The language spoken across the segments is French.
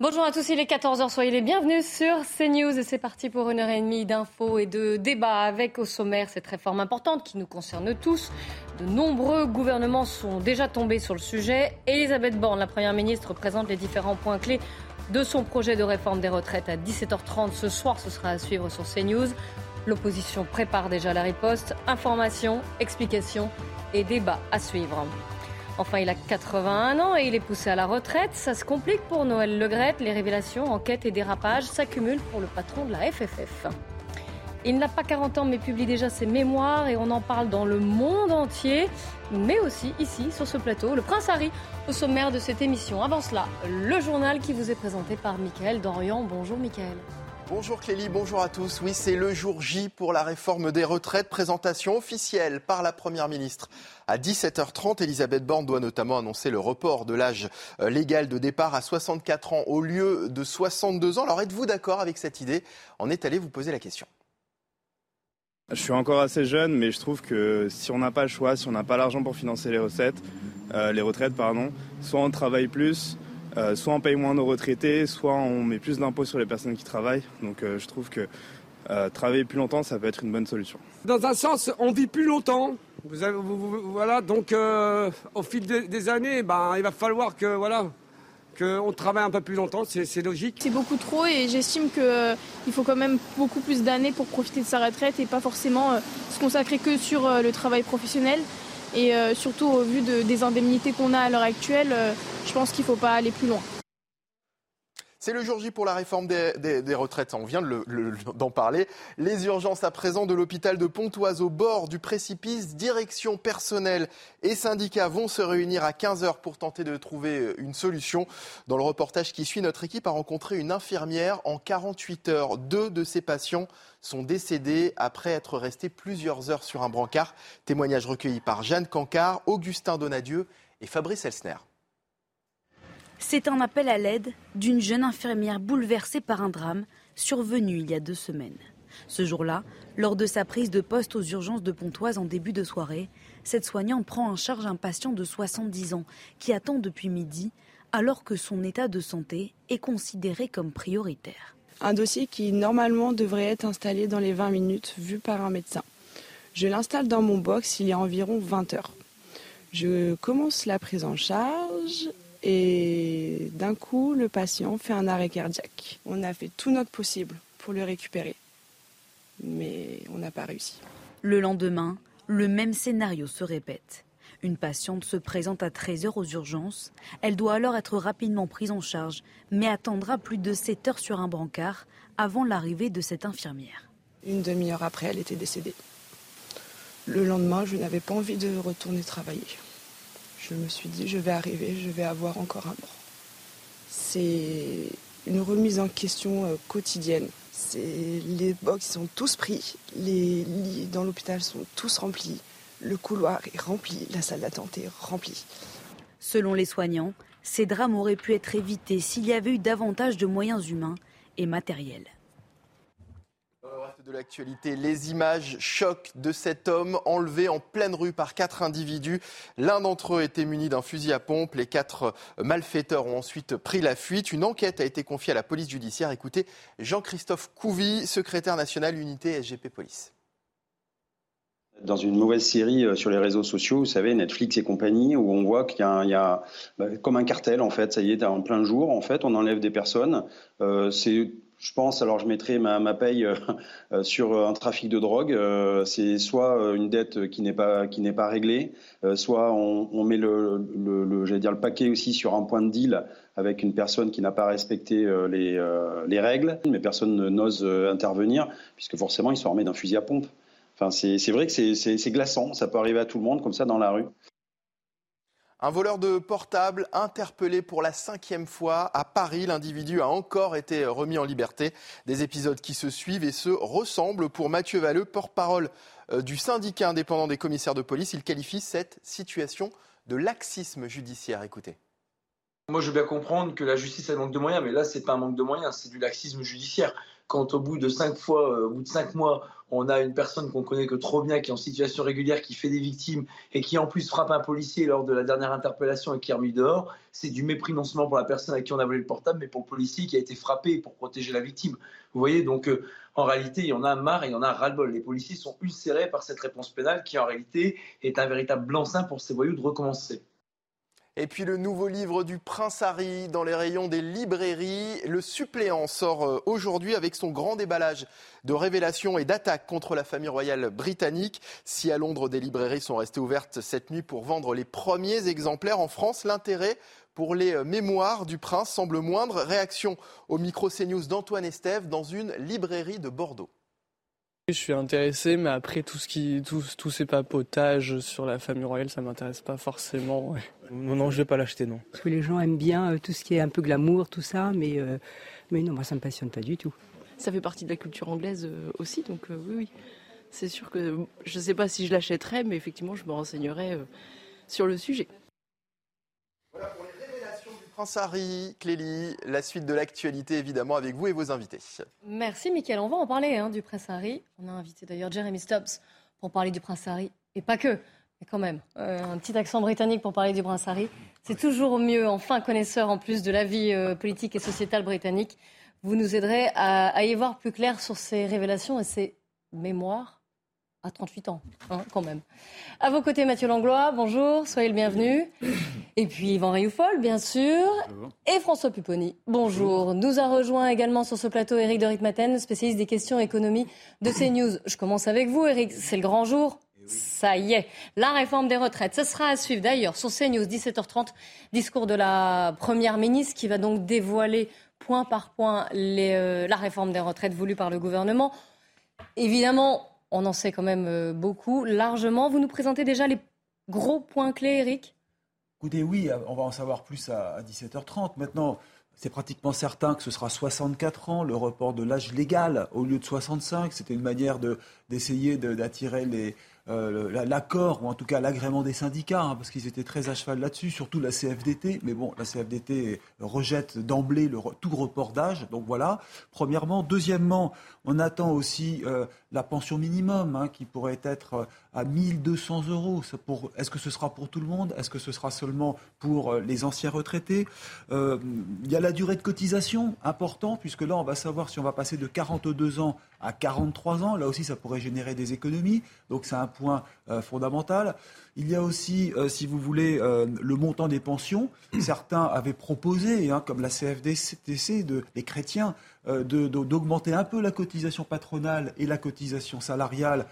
Bonjour à tous, il est 14h, soyez les bienvenus sur CNews et c'est parti pour une heure et demie d'infos et de débats avec au sommaire cette réforme importante qui nous concerne tous. De nombreux gouvernements sont déjà tombés sur le sujet. Elisabeth Borne, la Première ministre, présente les différents points clés de son projet de réforme des retraites à 17h30 ce soir. Ce sera à suivre sur CNews. L'opposition prépare déjà la riposte. Information, explications et débats à suivre. Enfin, il a 81 ans et il est poussé à la retraite. Ça se complique pour Noël Legrette. Les révélations, enquêtes et dérapages s'accumulent pour le patron de la FFF. Il n'a pas 40 ans mais publie déjà ses mémoires et on en parle dans le monde entier, mais aussi ici sur ce plateau. Le prince Harry au sommaire de cette émission. Avant cela, le journal qui vous est présenté par Mickaël Dorian. Bonjour Mickaël. Bonjour Clélie, bonjour à tous. Oui, c'est le jour J pour la réforme des retraites. Présentation officielle par la Première ministre. À 17h30, Elisabeth Borne doit notamment annoncer le report de l'âge euh, légal de départ à 64 ans au lieu de 62 ans. Alors êtes-vous d'accord avec cette idée? On est allé vous poser la question. Je suis encore assez jeune, mais je trouve que si on n'a pas le choix, si on n'a pas l'argent pour financer les recettes, euh, les retraites, pardon, soit on travaille plus, euh, soit on paye moins nos retraités, soit on met plus d'impôts sur les personnes qui travaillent. Donc euh, je trouve que euh, travailler plus longtemps, ça peut être une bonne solution. Dans un sens, on vit plus longtemps. voilà, donc au fil des, années, ben, il va falloir que voilà, qu'on travaille un peu plus longtemps, c'est logique. C'est beaucoup trop et j'estime qu'il faut quand même beaucoup plus d'années pour profiter de sa retraite et pas forcément se consacrer que sur le travail professionnel. Et euh, surtout au vu des indemnités qu'on a à l'heure actuelle, euh, je pense qu'il ne faut pas aller plus loin. C'est le jour J pour la réforme des, retraites. On vient d'en parler. Les urgences à présent de l'hôpital de Pontoise au bord du précipice. Direction personnelle et syndicats vont se réunir à 15h pour tenter de trouver une solution. Dans le reportage qui suit, notre équipe a rencontré une infirmière en 48 heures. Deux de ses patients sont décédés après être restés plusieurs heures sur un brancard. Témoignage recueilli par Jeanne Cancard, Augustin Donadieu et Fabrice Elsner. C'est un appel à l'aide d'une jeune infirmière bouleversée par un drame survenu il y a deux semaines. Ce jour-là, lors de sa prise de poste aux urgences de Pontoise en début de soirée, cette soignante prend en charge un patient de 70 ans qui attend depuis midi alors que son état de santé est considéré comme prioritaire. Un dossier qui normalement devrait être installé dans les 20 minutes vu par un médecin. Je l'installe dans mon box il y a environ 20 heures. Je commence la prise en charge et d'un coup, le patient fait un arrêt cardiaque. On a fait tout notre possible pour le récupérer, mais on n'a pas réussi. Le lendemain, le même scénario se répète. Une patiente se présente à 13h aux urgences. Elle doit alors être rapidement prise en charge, mais attendra plus de 7 heures sur un brancard avant l'arrivée de cette infirmière. Une demi-heure après, elle était décédée. Le lendemain, je n'avais pas envie de retourner travailler je me suis dit, je vais arriver, je vais avoir encore un mort. C'est une remise en question euh, quotidienne. Les box sont tous pris, les lits dans l'hôpital sont tous remplis, le couloir est rempli, la salle d'attente est remplie. Selon les soignants, ces drames auraient pu être évités s'il y avait eu davantage de moyens humains et matériels de l'actualité, les images choc de cet homme enlevé en pleine rue par quatre individus. L'un d'entre eux était muni d'un fusil à pompe. Les quatre malfaiteurs ont ensuite pris la fuite. Une enquête a été confiée à la police judiciaire. Écoutez Jean-Christophe Couvi, secrétaire national unité SGP Police dans une mauvaise série euh, sur les réseaux sociaux, vous savez, Netflix et compagnie, où on voit qu'il y a, bah, comme un cartel, en fait, ça y est, en plein jour, en fait, on enlève des personnes. Euh, c'est je pense, alors je mettrai ma, ma paye euh, euh, sur un trafic de drogue. Euh, c'est soit une dette qui n'est pas qui n'est pas réglée, soit on, on met le, le, le dire le paquet aussi sur un point de deal avec une personne qui n'a pas respecté les, les règles, mais personne n'ose intervenir puisque forcément ils sont armés d'un fusil à pompe. Enfin, c'est vrai que c'est glaçant, ça peut arriver à tout le monde comme ça dans la rue. Un voleur de portable interpellé pour la cinquième fois à Paris. L'individu a encore été remis en liberté. Des épisodes qui se suivent et se ressemblent pour Mathieu Valleux, porte-parole euh, du syndicat indépendant des commissaires de police. Il qualifie cette situation de laxisme judiciaire. Écoutez. Moi, je veux bien comprendre que la justice a manque de moyens, mais là, c'est pas un manque de moyens, c'est du laxisme judiciaire. Quand au bout de cinq fois, au bout de cinq mois, on a une personne qu'on connaît que trop bien, qui est en situation régulière, qui fait des victimes et qui en plus frappe un policier lors de la dernière interpellation et qui est remis dehors, c'est du mépris non seulement pour la personne à qui on a volé le portable, mais pour le policier qui a été frappé pour protéger la victime. Vous voyez, donc euh, en réalité, il y en a marre et il y en a ras-le-bol. Les policiers sont ulcérés par cette réponse pénale qui en réalité est un véritable blanc-seing pour ces voyous de recommencer. Et puis le nouveau livre du Prince Harry dans les rayons des librairies. Le suppléant sort euh, aujourd'hui avec son grand déballage de révélations et d'attaques contre la famille royale britannique. Si à Londres des librairies sont restées ouvertes cette nuit pour vendre les premiers exemplaires en France, l'intérêt pour les euh, mémoires du prince semble moindre. Réaction au micro CNews d'Antoine Estève dans une librairie de Bordeaux. Je suis intéressé, mais après tout ce qui, tous ces papotages sur la famille royale, ça m'intéresse pas forcément. Non, non, je vais pas l'acheter, non. Parce que les gens aiment bien euh, tout ce qui est un peu glamour, tout ça, mais, euh, mais non, moi ça me passionne pas du tout. Ça fait partie de la culture anglaise euh, aussi, donc oui, oui. C'est sûr que je ne sais pas si je l'achèterais, mais effectivement, je me renseignerai sur le sujet. Prince Harry, Clélie, la suite de l'actualité évidemment avec vous et vos invités. Merci Mickaël, on va en parler hein, du Prince Harry. On a invité d'ailleurs Jeremy Stubbs pour parler du Prince Harry, et pas que, mais quand même, euh, un petit accent britannique pour parler du Prince Harry. C'est toujours mieux, enfin connaisseur en plus de la vie euh, politique et sociétale britannique. Vous nous aiderez à, à y voir plus clair sur ces révélations et ces mémoires à 38 ans, hein, quand même. À vos côtés, Mathieu Langlois, bonjour, soyez le bienvenu. Et puis Yvan Rioufol, bien sûr. Et François Pupponi, bonjour. Nous a rejoint également sur ce plateau Eric de Ritmaten, spécialiste des questions économie de CNews. Je commence avec vous, Eric, c'est le grand jour. Ça y est, la réforme des retraites. Ce sera à suivre d'ailleurs sur CNews, 17h30, discours de la Première ministre qui va donc dévoiler point par point les, euh, la réforme des retraites voulue par le gouvernement. Évidemment, on en sait quand même euh, beaucoup, largement. Vous nous présentez déjà les gros points clés, Eric? Écoutez, oui, on va en savoir plus à 17h30. Maintenant, c'est pratiquement certain que ce sera 64 ans, le report de l'âge légal au lieu de 65. C'était une manière d'essayer d'attirer euh, l'accord, ou en tout cas l'agrément des syndicats, hein, parce qu'ils étaient très à cheval là-dessus, surtout la CFDT. Mais bon, la CFDT rejette d'emblée tout report d'âge. Donc voilà, premièrement. Deuxièmement, on attend aussi euh, la pension minimum, hein, qui pourrait être euh, à 1200 euros. Est-ce que ce sera pour tout le monde? Est-ce que ce sera seulement pour les anciens retraités? Il y a la durée de cotisation, important, puisque là, on va savoir si on va passer de 42 ans à 43 ans. Là aussi, ça pourrait générer des économies. Donc c'est un point euh, fondamental. Il y a aussi, euh, si vous voulez, euh, le montant des pensions. Certains avaient proposé, hein, comme la CFDC, de, les chrétiens, d'augmenter un peu la cotisation patronale et la cotisation salariale,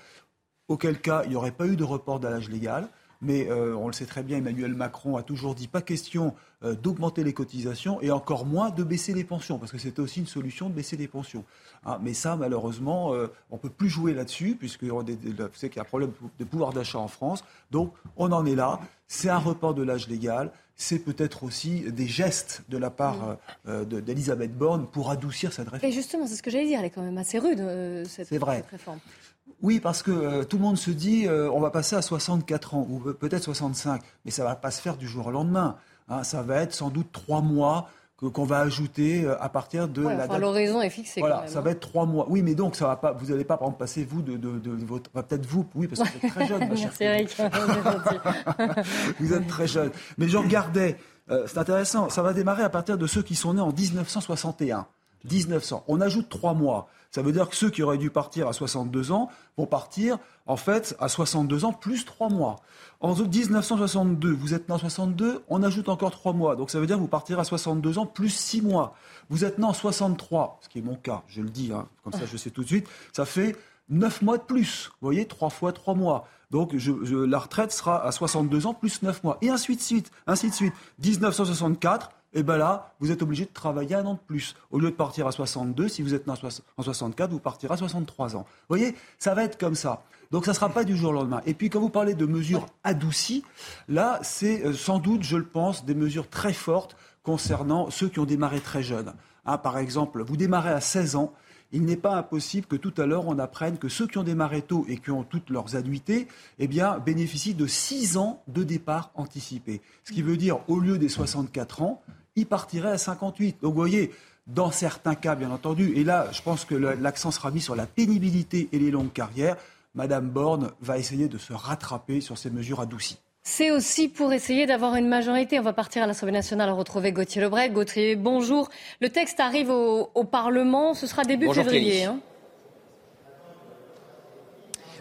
auquel cas il n'y aurait pas eu de report de l'âge légal. Mais on le sait très bien, Emmanuel Macron a toujours dit pas question d'augmenter les cotisations et encore moins de baisser les pensions, parce que c'était aussi une solution de baisser les pensions. Ah, mais ça, malheureusement, euh, on ne peut plus jouer là-dessus, puisque vous qu'il y a un problème de pouvoir d'achat en France. Donc, on en est là. C'est un report de l'âge légal. C'est peut-être aussi des gestes de la part euh, d'Elisabeth Borne pour adoucir cette réforme. Et justement, c'est ce que j'allais dire. Elle est quand même assez rude, euh, cette, vrai. réforme. Oui, parce que tout le monde se dit on va passer à 64 ans, ou peut-être 65, mais ça ne va pas se faire du jour au lendemain. Hein. ça va être sans doute trois mois qu'on va ajouter euh, à partir de la date. L'horizon est fixé. Voilà, ça va être trois mois. Oui, mais donc ça va pas. Vous n'allez pas, par exemple, passer vous de, de, de votre. Peut-être vous, oui, parce que vous êtes très jeune, ma chère. Eric. vous êtes très jeune. Mais je regardais. Euh, c'est intéressant. Ça va démarrer à partir de ceux qui sont nés en 1961. 1900. On ajoute trois mois. Ça veut dire que ceux qui auraient dû partir à 62 ans vont partir, en fait, à 62 ans plus trois mois. En 1962, vous êtes né en 62, on ajoute encore 3 mois. Donc ça veut dire que vous partirez à 62 ans plus 6 mois. Vous êtes né en 63, ce qui est mon cas, je le dis, hein, comme ça je sais tout de suite, ça fait 9 mois de plus. Vous voyez, 3 fois 3 mois. Donc la retraite sera à 62 ans plus 9 mois. Et ainsi de suite, ainsi de suite. 1964, et bien là, vous êtes obligé de travailler un an de plus. Au lieu de partir à 62, si vous êtes né en 64, vous partirez à 63 ans. Vous voyez, ça va être comme ça. Donc ça ne sera pas du jour au lendemain. Et puis quand vous parlez de mesures adoucies, là, c'est euh, sans doute, je le pense, des mesures très fortes concernant ceux qui ont démarré très jeunes. Hein, par exemple, vous démarrez à 16 ans, il n'est pas impossible que tout à l'heure on apprenne que ceux qui ont démarré tôt et qui ont toutes leurs annuités eh bien, bénéficient de 6 ans de départ anticipé. Ce qui veut dire, au lieu des 64 ans, il partirait à 58. Donc vous voyez, dans certains cas, bien entendu, et là, je pense que l'accent sera mis sur la pénibilité et les longues carrières, Madame Borne va essayer de se rattraper sur ces mesures adoucies. C'est aussi pour essayer d'avoir une majorité. On va partir à l'Assemblée nationale retrouver Gauthier Lebret. Gauthier, bonjour. Le texte arrive au, Parlement. Ce sera début février.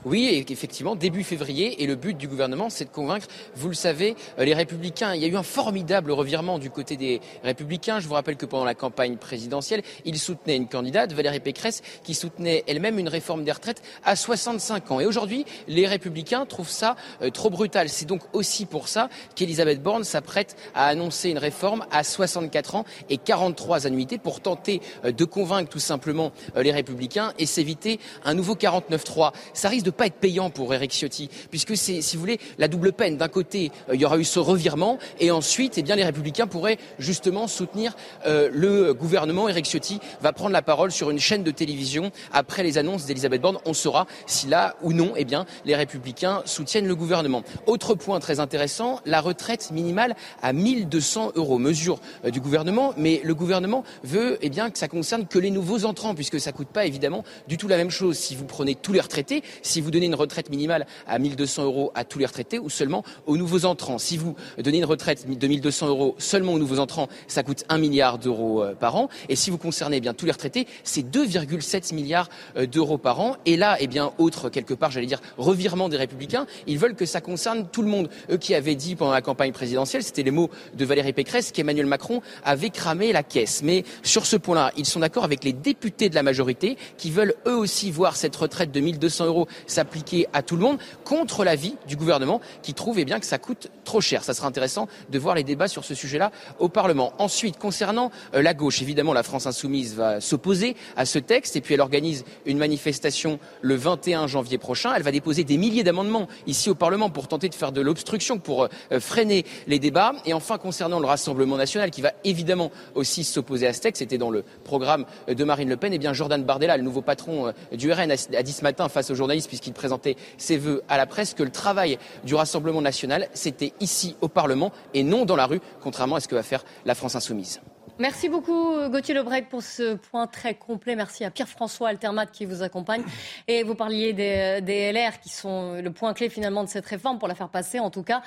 Oui, effectivement, début février. Et le but du gouvernement, c'est de convaincre, vous le savez, euh, les républicains. Il y a eu un formidable revirement du côté des républicains. Je vous rappelle que pendant la campagne présidentielle, ils soutenaient une candidate, Valérie Pécresse, qui soutenait elle-même une réforme des retraites à 65 ans. Et aujourd'hui, les républicains trouvent ça euh, trop brutal. C'est donc aussi pour ça qu'Elisabeth Borne s'apprête à annoncer une réforme à 64 ans et 43 annuités pour tenter euh, de convaincre tout simplement les républicains et s'éviter un nouveau 49-3. Ça risque de pas être payant pour Eric Ciotti, puisque c'est, si vous voulez, la double peine. D'un côté, euh, il y aura eu ce revirement, et ensuite, eh bien, les Républicains pourraient justement soutenir euh, le gouvernement. Eric Ciotti va prendre la parole sur une chaîne de télévision après les annonces d'Elisabeth Borne. On saura si là ou non, eh bien, les Républicains soutiennent le gouvernement. Autre point très intéressant, la retraite minimale à 1200 euros, mesure euh, du gouvernement, mais le gouvernement veut, eh bien, que ça concerne que les nouveaux entrants, puisque ça coûte pas évidemment du tout la même chose si vous prenez tous les retraités, si vous donnez une retraite minimale à 1200 euros à tous les retraités ou seulement aux nouveaux entrants. Si vous donnez une retraite de 1200 euros seulement aux nouveaux entrants, ça coûte 1 milliard d'euros euh, par an. Et si vous concernez eh bien tous les retraités, c'est 2,7 milliards euh, d'euros par an. Et là, eh bien, autre quelque part, j'allais dire, revirement des républicains, ils veulent que ça concerne tout le monde. Eux qui avaient dit pendant la campagne présidentielle, c'était les mots de Valérie Pécresse, qu'Emmanuel Macron avait cramé la caisse. Mais sur ce point-là, ils sont d'accord avec les députés de la majorité qui veulent eux aussi voir cette retraite de 1200 euros s'appliquer à tout le monde contre l'avis du gouvernement qui trouve eh bien, que ça coûte trop cher. Ça sera intéressant de voir les débats sur ce sujet-là au Parlement. Ensuite, concernant euh, la gauche, évidemment, la France insoumise va s'opposer à ce texte et puis elle organise une manifestation le 21 janvier prochain. Elle va déposer des milliers d'amendements ici au Parlement pour tenter de faire de l'obstruction, pour euh, freiner les débats. Et enfin, concernant le Rassemblement national qui va évidemment aussi s'opposer à ce texte, c'était dans le programme de Marine Le Pen, eh bien Jordan Bardella, le nouveau patron euh, du RN, a dit ce matin face aux journalistes puisqu'il présentait ses voeux à la presse que le travail du Rassemblement national, c'était ici au Parlement et non dans la rue, contrairement à ce que va faire la France insoumise. Merci beaucoup Gauthier Lebret pour ce point très complet. Merci à Pierre-François Altermat qui vous accompagne. Et vous parliez des, LR qui sont le point clé finalement de cette réforme pour la faire passer en tout cas.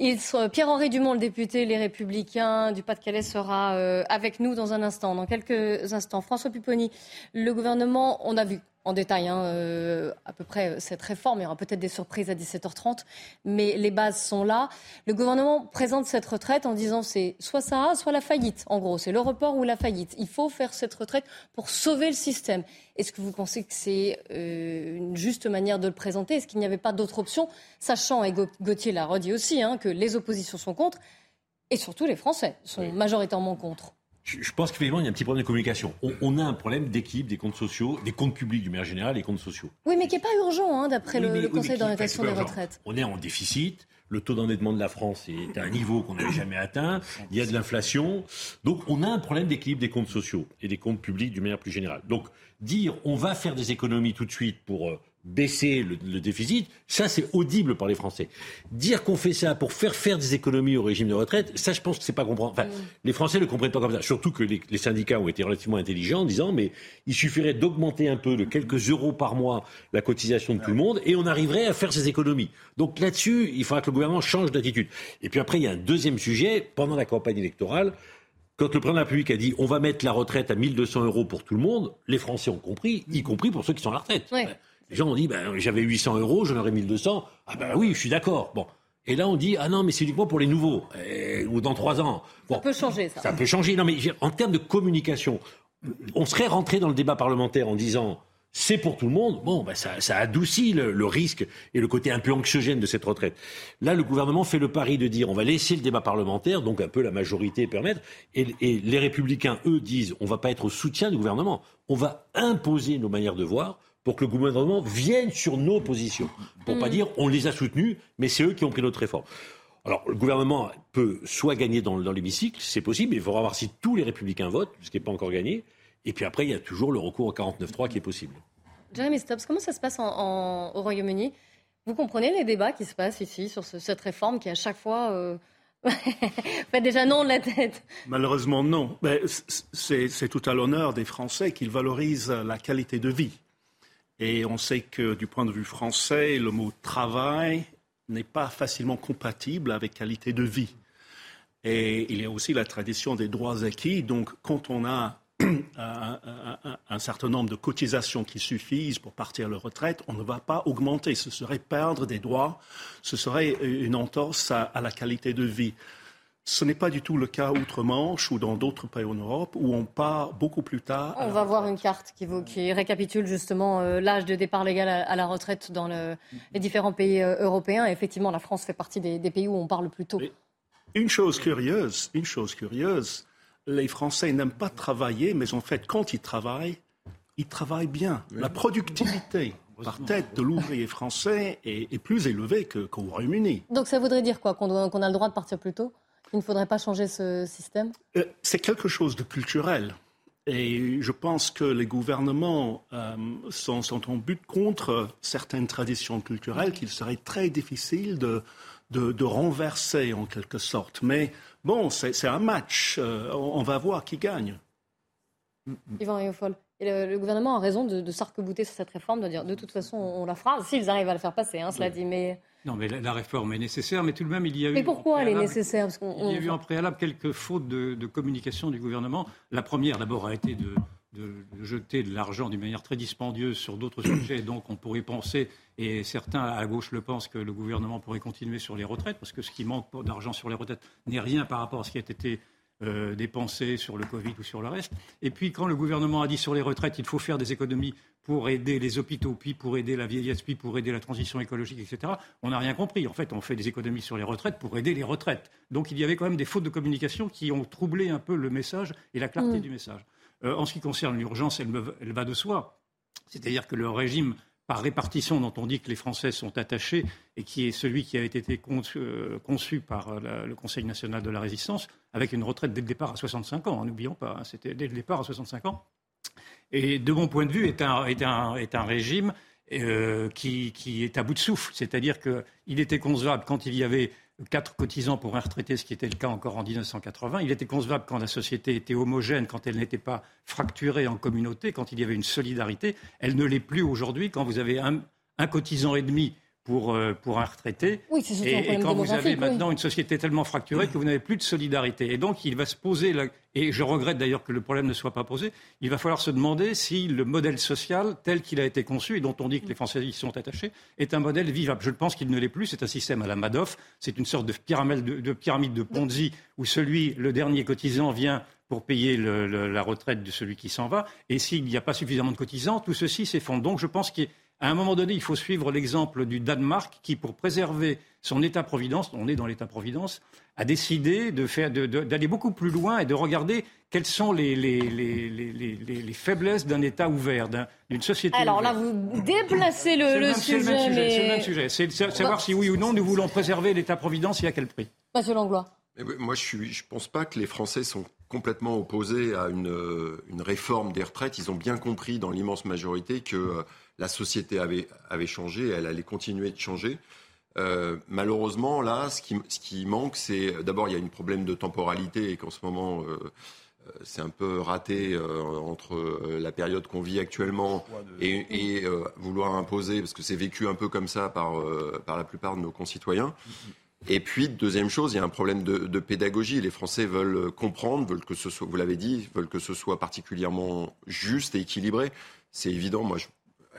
Pierre-Henri Dumont, le député Les Républicains du Pas-de-Calais, sera euh, avec nous dans un instant, dans quelques instants. François Pupponi, le gouvernement, on a vu en détail hein, euh, à peu près euh, cette réforme. Il y aura peut-être des surprises à 17h30, mais les bases sont là. Le gouvernement présente cette retraite en disant c'est soit ça, soit la faillite. En gros, c'est le report ou la faillite. Il faut faire cette retraite pour sauver le système. Est-ce que vous pensez que c'est euh, une juste manière de le présenter? Est-ce qu'il n'y avait pas d'autre option Sachant, et Gauthier l'a redit aussi, hein, que les oppositions sont contre, et surtout les Français sont majoritairement contre. Je pense qu'effectivement, il y a un petit problème de communication. On, a un problème d'équipe des comptes sociaux, des comptes publics du manière générale, des comptes sociaux. Oui, mais qui n'est pas urgent, hein, d'après le, Conseil d'orientation des retraites. On est en déficit. Le taux d'endettement de la France est à un niveau qu'on n'avait jamais atteint. Il y a de l'inflation. Donc, on a un problème d'équilibre des comptes sociaux et des comptes publics d'une manière plus générale. Donc, dire on va faire des économies tout de suite pour euh, baisser le, déficit, ça c'est audible par les Français. Dire qu'on fait ça pour faire faire des économies au régime de retraite, ça je pense que c'est pas comprendre. Enfin, mm. les Français ne comprennent pas comme ça. Surtout que les, syndicats ont été relativement intelligents en disant mais il suffirait d'augmenter un peu de quelques euros par mois la cotisation de tout le monde et on arriverait à faire ces économies. Donc là-dessus, il faudra que le gouvernement change d'attitude. Et puis après, il y a un deuxième sujet pendant la campagne électorale. Quand le président de la République a dit on va mettre la retraite à 1200 euros pour tout le monde, les Français ont compris, y compris pour ceux qui sont à la retraite. Les gens ont dit, ben, j'avais 800 euros, j'en aurais 1200. Ah ben oui, je suis d'accord. Bon. Et là, on dit, ah non, mais c'est uniquement pour les nouveaux, ou dans trois ans. ça peut changer, ça. Ça peut changer. Non, mais en termes de communication, on serait rentré dans le débat parlementaire en disant, c'est pour tout le monde, bon, ben ça, ça, adoucit le, risque et le côté un peu anxiogène de cette retraite. Là, le gouvernement fait le pari de dire on va laisser le débat parlementaire, donc un peu la majorité permettre, et, et les républicains, eux, disent on va pas être au soutien du gouvernement, on va imposer nos manières de voir pour que le gouvernement vienne sur nos positions. Pour ne pas mm. dire on les a soutenus, mais c'est eux qui ont pris notre réforme. Alors, le gouvernement peut soit gagner dans, l'hémicycle, c'est possible, mais il faudra voir si tous les républicains votent, ce qui n'est pas encore gagné. Et puis après, il y a toujours le recours au 49-3 qui est possible. Jeremy Stubbs, comment ça se passe au Royaume-Uni? Vous comprenez les débats qui se passent ici sur cette réforme qui, à chaque fois, euh, Faites déjà non de la tête? Malheureusement, non. C'est tout à l'honneur des Français qu'ils valorisent la qualité de vie. Et on sait que du point de vue français, le mot travail n'est pas facilement compatible avec qualité de vie. Et il y a aussi la tradition des droits acquis. Donc, quand on a un, certain nombre de cotisations qui suffisent pour partir à la retraite, on ne va pas augmenter. Ce serait perdre des droits, ce serait une entorse à, la qualité de vie. Ce n'est pas du tout le cas outre-Manche ou dans d'autres pays en Europe où on part beaucoup plus tard. On va voir une carte qui, qui récapitule justement euh, l'âge de départ légal à, la retraite dans les différents pays euh, européens. effectivement, la France fait partie des, pays où on parle plus tôt. une chose curieuse, une chose curieuse, les Français n'aiment pas travailler, mais en fait, quand ils travaillent, ils travaillent bien. La productivité par tête de l'ouvrier français est, plus élevée qu'au Royaume-Uni. Donc ça voudrait dire quoi Qu'on a le droit de partir plus tôt? Il ne faudrait pas changer ce système? Euh, C'est quelque chose de culturel. Et je pense que les gouvernements euh, sont, en but contre certaines traditions culturelles qu'il serait très difficile de, de, renverser en quelque sorte. Mais bon, c'est un match. Euh, on, va voir qui gagne. Yvan. Et le, gouvernement a raison de, de s'arc-bouter sur cette réforme, de dire de toute façon on, la fera, s'ils arrivent à la faire passer, hein, cela dit. Mais... Non, mais la, réforme est nécessaire, mais tout de même, il y a eu. Mais pourquoi elle est nécessaire? Il y a eu en préalable quelques fautes de, de communication du gouvernement. La première, d'abord, a été de de, jeter de l'argent d'une manière très dispendieuse sur d'autres sujets. Donc on pourrait penser, et certains à gauche le pensent, que le gouvernement pourrait continuer sur les retraites, parce que ce qui manque d'argent sur les retraites n'est rien par rapport à ce qui a été euh, dépensé sur le Covid ou sur le reste. Et puis quand le gouvernement a dit sur les retraites, il faut faire des économies pour aider les hôpitaux, puis pour aider la vieillesse, puis pour aider la transition écologique, etc., on n'a rien compris. En fait, on fait des économies sur les retraites pour aider les retraites. Donc il y avait quand même des fautes de communication qui ont troublé un peu le message et la clarté mm. du message. Euh, en ce qui concerne l'urgence, elle, va de soi. C'est-à-dire que le régime par répartition dont on dit que les Français sont attachés et qui est celui qui a été conçu, euh, par euh, le Conseil national de la résistance, avec une retraite dès le départ à 65 ans, n'oublions pas, hein, c'était dès le départ à 65 ans. Et de mon point de vue, est un, régime qui, qui, est à bout de souffle. C'est-à-dire qu'il était concevable quand il y avait quatre cotisants pour un retraité, ce qui était le cas encore en 1980. Il était concevable quand la société était homogène, quand elle n'était pas fracturée en communauté, quand il y avait une solidarité. Elle ne l'est plus aujourd'hui quand vous avez un, un cotisant et demi pour, euh, pour un retraité. Oui, et, et, quand vous avez maintenant une société tellement fracturée que vous n'avez plus de solidarité. Et donc, il va se poser, et je regrette d'ailleurs que le problème ne soit pas posé, il va falloir se demander si le modèle social tel qu'il a été conçu et dont on dit que les Français y sont attachés est un modèle vivable. Je pense qu'il ne l'est plus. C'est un système à la Madoff. C'est une sorte de pyramide de, de pyramide de Ponzi où celui, le dernier cotisant, vient pour payer le, la retraite de celui qui s'en va. Et s'il n'y a pas suffisamment de cotisants, tout ceci s'effondre. Donc je pense qu'il à un moment donné, il faut suivre l'exemple du Danemark qui, pour préserver son État-providence, on est dans l'État-providence, a décidé d'aller beaucoup plus loin et de regarder quelles sont les, faiblesses d'un État ouvert, d'une société Alors là, vous déplacez le, sujet. C'est le même sujet. C'est savoir si oui ou non nous voulons préserver l'État-providence et à quel prix. Monsieur Langlois. Moi, je ne je pense pas que les Français sont complètement opposés à une, une, réforme des retraites. Ils ont bien compris dans l'immense majorité que euh, la société avait, avait changé, elle allait continuer de changer. Euh, malheureusement, là, ce qui, ce qui manque, c'est d'abord, il y a un problème de temporalité et qu'en ce moment, euh, euh, c'est un peu raté entre la période qu'on vit actuellement et, et vouloir imposer, parce que c'est vécu un peu comme ça par, par la plupart de nos concitoyens. Et puis, deuxième chose, il y a un problème de, de pédagogie. Les Français veulent comprendre, veulent que ce soit, vous l'avez dit, veulent que ce soit particulièrement juste et équilibré. C'est évident. Moi, je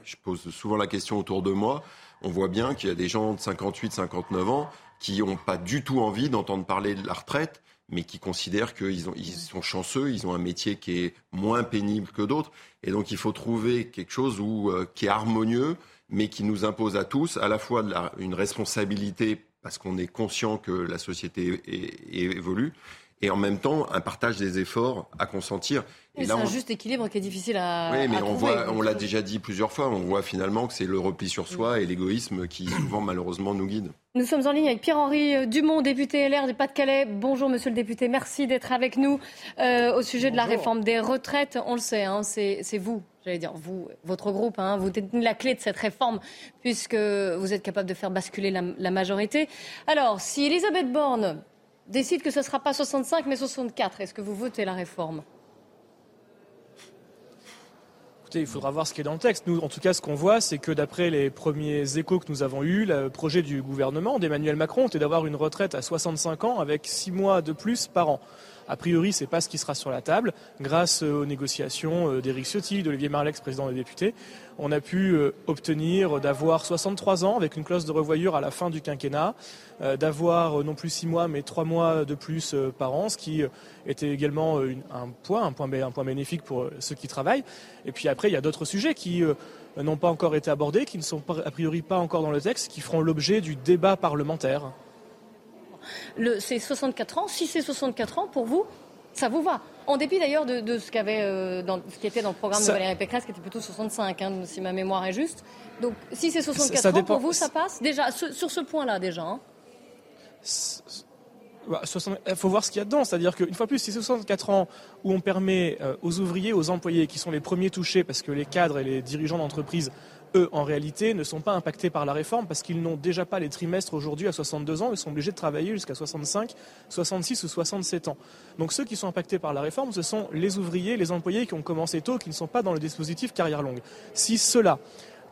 je pose souvent la question autour de moi, on voit bien qu'il y a des gens de 58, 59 ans qui n'ont pas du tout envie d'entendre parler de la retraite, mais qui considèrent qu'ils ils sont chanceux, ils ont un métier qui est moins pénible que d'autres. Et donc il faut trouver quelque chose euh, qui est harmonieux, mais qui nous impose à tous à la fois une responsabilité parce qu'on est conscient que la société évolue, et en même temps un partage des efforts à consentir. C'est un juste équilibre qui est difficile à. Oui, mais on voit, on l'a déjà dit plusieurs fois, on voit finalement que c'est le repli sur soi et l'égoïsme qui souvent malheureusement nous guide. Nous sommes en ligne avec Pierre-Henri Dumont, député LR du Pas-de-Calais. Bonjour Monsieur le député, merci d'être avec nous euh, au sujet de la réforme des retraites. On le sait, hein, c'est vous, j'allais dire vous, votre groupe, hein, vous détenez la clé de cette réforme puisque vous êtes capable de faire basculer la, la majorité. Alors, si Elisabeth Borne décide que ce ne sera pas 65 mais 64, est-ce que vous votez la réforme? Il faudra voir ce qui est dans le texte. Nous, en tout cas, ce qu'on voit, c'est que d'après les premiers échos que nous avons eus, le projet du gouvernement d'Emmanuel Macron était d'avoir une retraite à 65 ans avec 6 mois de plus par an. A priori, ce n'est pas ce qui sera sur la table. Grâce aux négociations euh, d'Éric Ciotti, d'Olivier Marlex, président des députés, on a pu euh, obtenir d'avoir 63 ans avec une clause de revoyure à la fin du quinquennat, euh, d'avoir non plus 6 mois mais 3 mois de plus par an, ce qui était également un point, un point, un point bénéfique pour ceux qui travaillent. Et puis après, il y a d'autres sujets qui n'ont pas encore été abordés, qui ne sont a priori pas encore dans le texte, qui feront l'objet du débat parlementaire c'est 64 ans. Si c'est 64 ans, pour vous, ça vous va? En dépit d'ailleurs de, ce, euh, ce qui était dans le programme de Valérie Pécresse, qui était plutôt 65, hein, si ma mémoire est juste. Donc si c'est 64 ans, pour vous, ça passe? Déjà, sur ce point-là, déjà. Hein. Il bah, faut voir ce qu'il y a dedans. C'est-à-dire qu'une fois plus, si c'est 64 ans où on permet euh, aux ouvriers, aux employés, qui sont les premiers touchés, parce que les cadres et les dirigeants d'entreprise eux, en réalité, ne sont pas impactés par la réforme parce qu'ils n'ont déjà pas les trimestres aujourd'hui à 62 ans, ils sont obligés de travailler jusqu'à 65, 66 ou 67 ans. Donc ceux qui sont impactés par la réforme, ce sont les ouvriers, les employés qui ont commencé tôt, qui ne sont pas dans le dispositif carrière longue. Si ceux-là,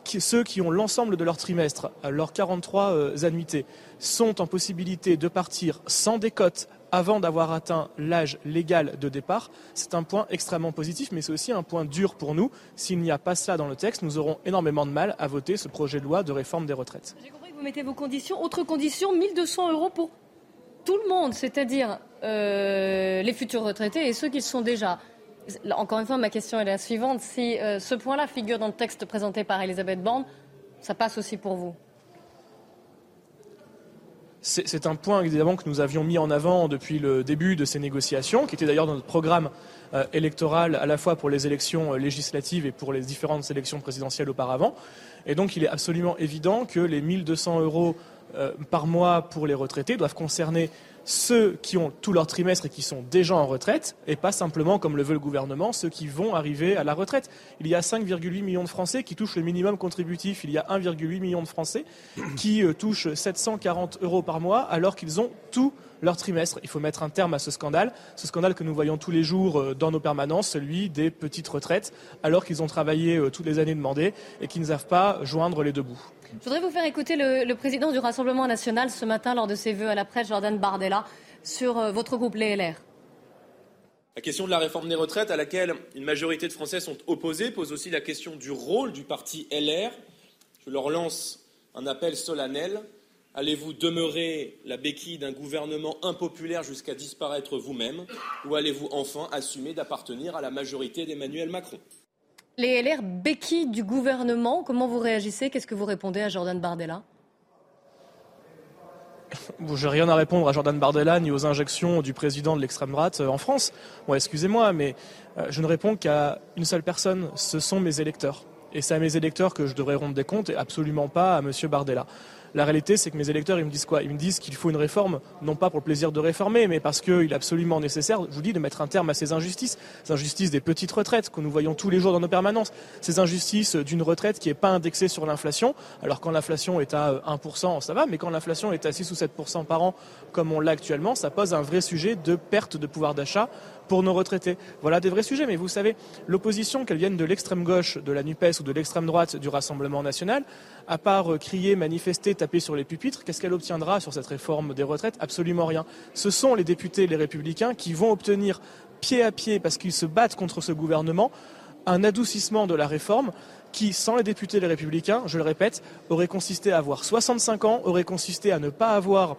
ceux qui ont l'ensemble de leur trimestre, leurs 43 euh, annuités, sont en possibilité de partir sans décote avant d'avoir atteint l'âge légal de départ, c'est un point extrêmement positif, mais c'est aussi un point dur pour nous. S'il n'y a pas cela dans le texte, nous aurons énormément de mal à voter ce projet de loi de réforme des retraites. J'ai compris que vous mettez vos conditions. Autre condition, 1200 euros pour tout le monde, c'est-à-dire euh, les futurs retraités et ceux qui sont déjà. Encore une fois, ma question est la suivante. Si euh, ce point-là figure dans le texte présenté par Elisabeth Borne, ça passe aussi pour vous? C'est un point évidemment que nous avions mis en avant depuis le début de ces négociations, qui était d'ailleurs dans notre programme euh, électoral à la fois pour les élections euh, législatives et pour les différentes élections présidentielles auparavant. Et donc il est absolument évident que les 1200 euros euh, par mois pour les retraités doivent concerner ceux qui ont tout leur trimestre et qui sont déjà en retraite, et pas simplement, comme le veut le gouvernement, ceux qui vont arriver à la retraite. Il y a 5,8 millions de Français qui touchent le minimum contributif. Il y a 1,8 million de Français qui euh, touchent 740 euros par mois alors qu'ils ont tout leur trimestre. Il faut mettre un terme à ce scandale, ce scandale que nous voyons tous les jours euh, dans nos permanences, celui des petites retraites, alors qu'ils ont travaillé euh, toutes les années demandées et qui ne savent pas joindre les deux bouts. Je voudrais vous faire écouter le, président du Rassemblement national ce matin lors de ses vœux à la presse, Jordan Bardella, sur euh, votre groupe, les LR. La question de la réforme des retraites, à laquelle une majorité de Français sont opposés, pose aussi la question du rôle du parti LR. Je leur lance un appel solennel. Allez-vous demeurer la béquille d'un gouvernement impopulaire jusqu'à disparaître vous-même ou allez-vous enfin assumer d'appartenir à la majorité d'Emmanuel Macron? Les LR béquilles du gouvernement, comment vous réagissez? Qu'est-ce que vous répondez à Jordan Bardella? Je n'ai rien à répondre à Jordan Bardella ni aux injections du président de l'extrême droite euh, en France. excusez-moi, mais euh, je ne réponds qu'à une seule personne, ce sont mes électeurs. Et c'est à mes électeurs que je devrais rendre des comptes et absolument pas à M. Bardella. La réalité, c'est que mes électeurs, ils me disent quoi Ils me disent qu'il faut une réforme, non pas pour le plaisir de réformer, mais parce qu'il est absolument nécessaire, je vous dis, de mettre un terme à ces injustices. Ces injustices des petites retraites que nous voyons tous les jours dans nos permanences. Ces injustices d'une retraite qui n'est pas indexée sur l'inflation. Alors quand l'inflation est à 1%, ça va, mais quand l'inflation est à 6 ou 7% par an, comme on l'a actuellement, ça pose un vrai sujet de perte de pouvoir d'achat pour nos retraités. Voilà des vrais sujets. Mais vous savez, l'opposition, qu'elle vienne de l'extrême gauche, de la NUPES ou de l'extrême droite du Rassemblement national, à part euh, crier, manifester, taper sur les pupitres, qu'est-ce qu'elle obtiendra sur cette réforme des retraites? Absolument rien. Ce sont les députés, les républicains, qui vont obtenir pied à pied, parce qu'ils se battent contre ce gouvernement, un adoucissement de la réforme qui, sans les députés les républicains, je le répète, aurait consisté à avoir 65 ans, aurait consisté à ne pas avoir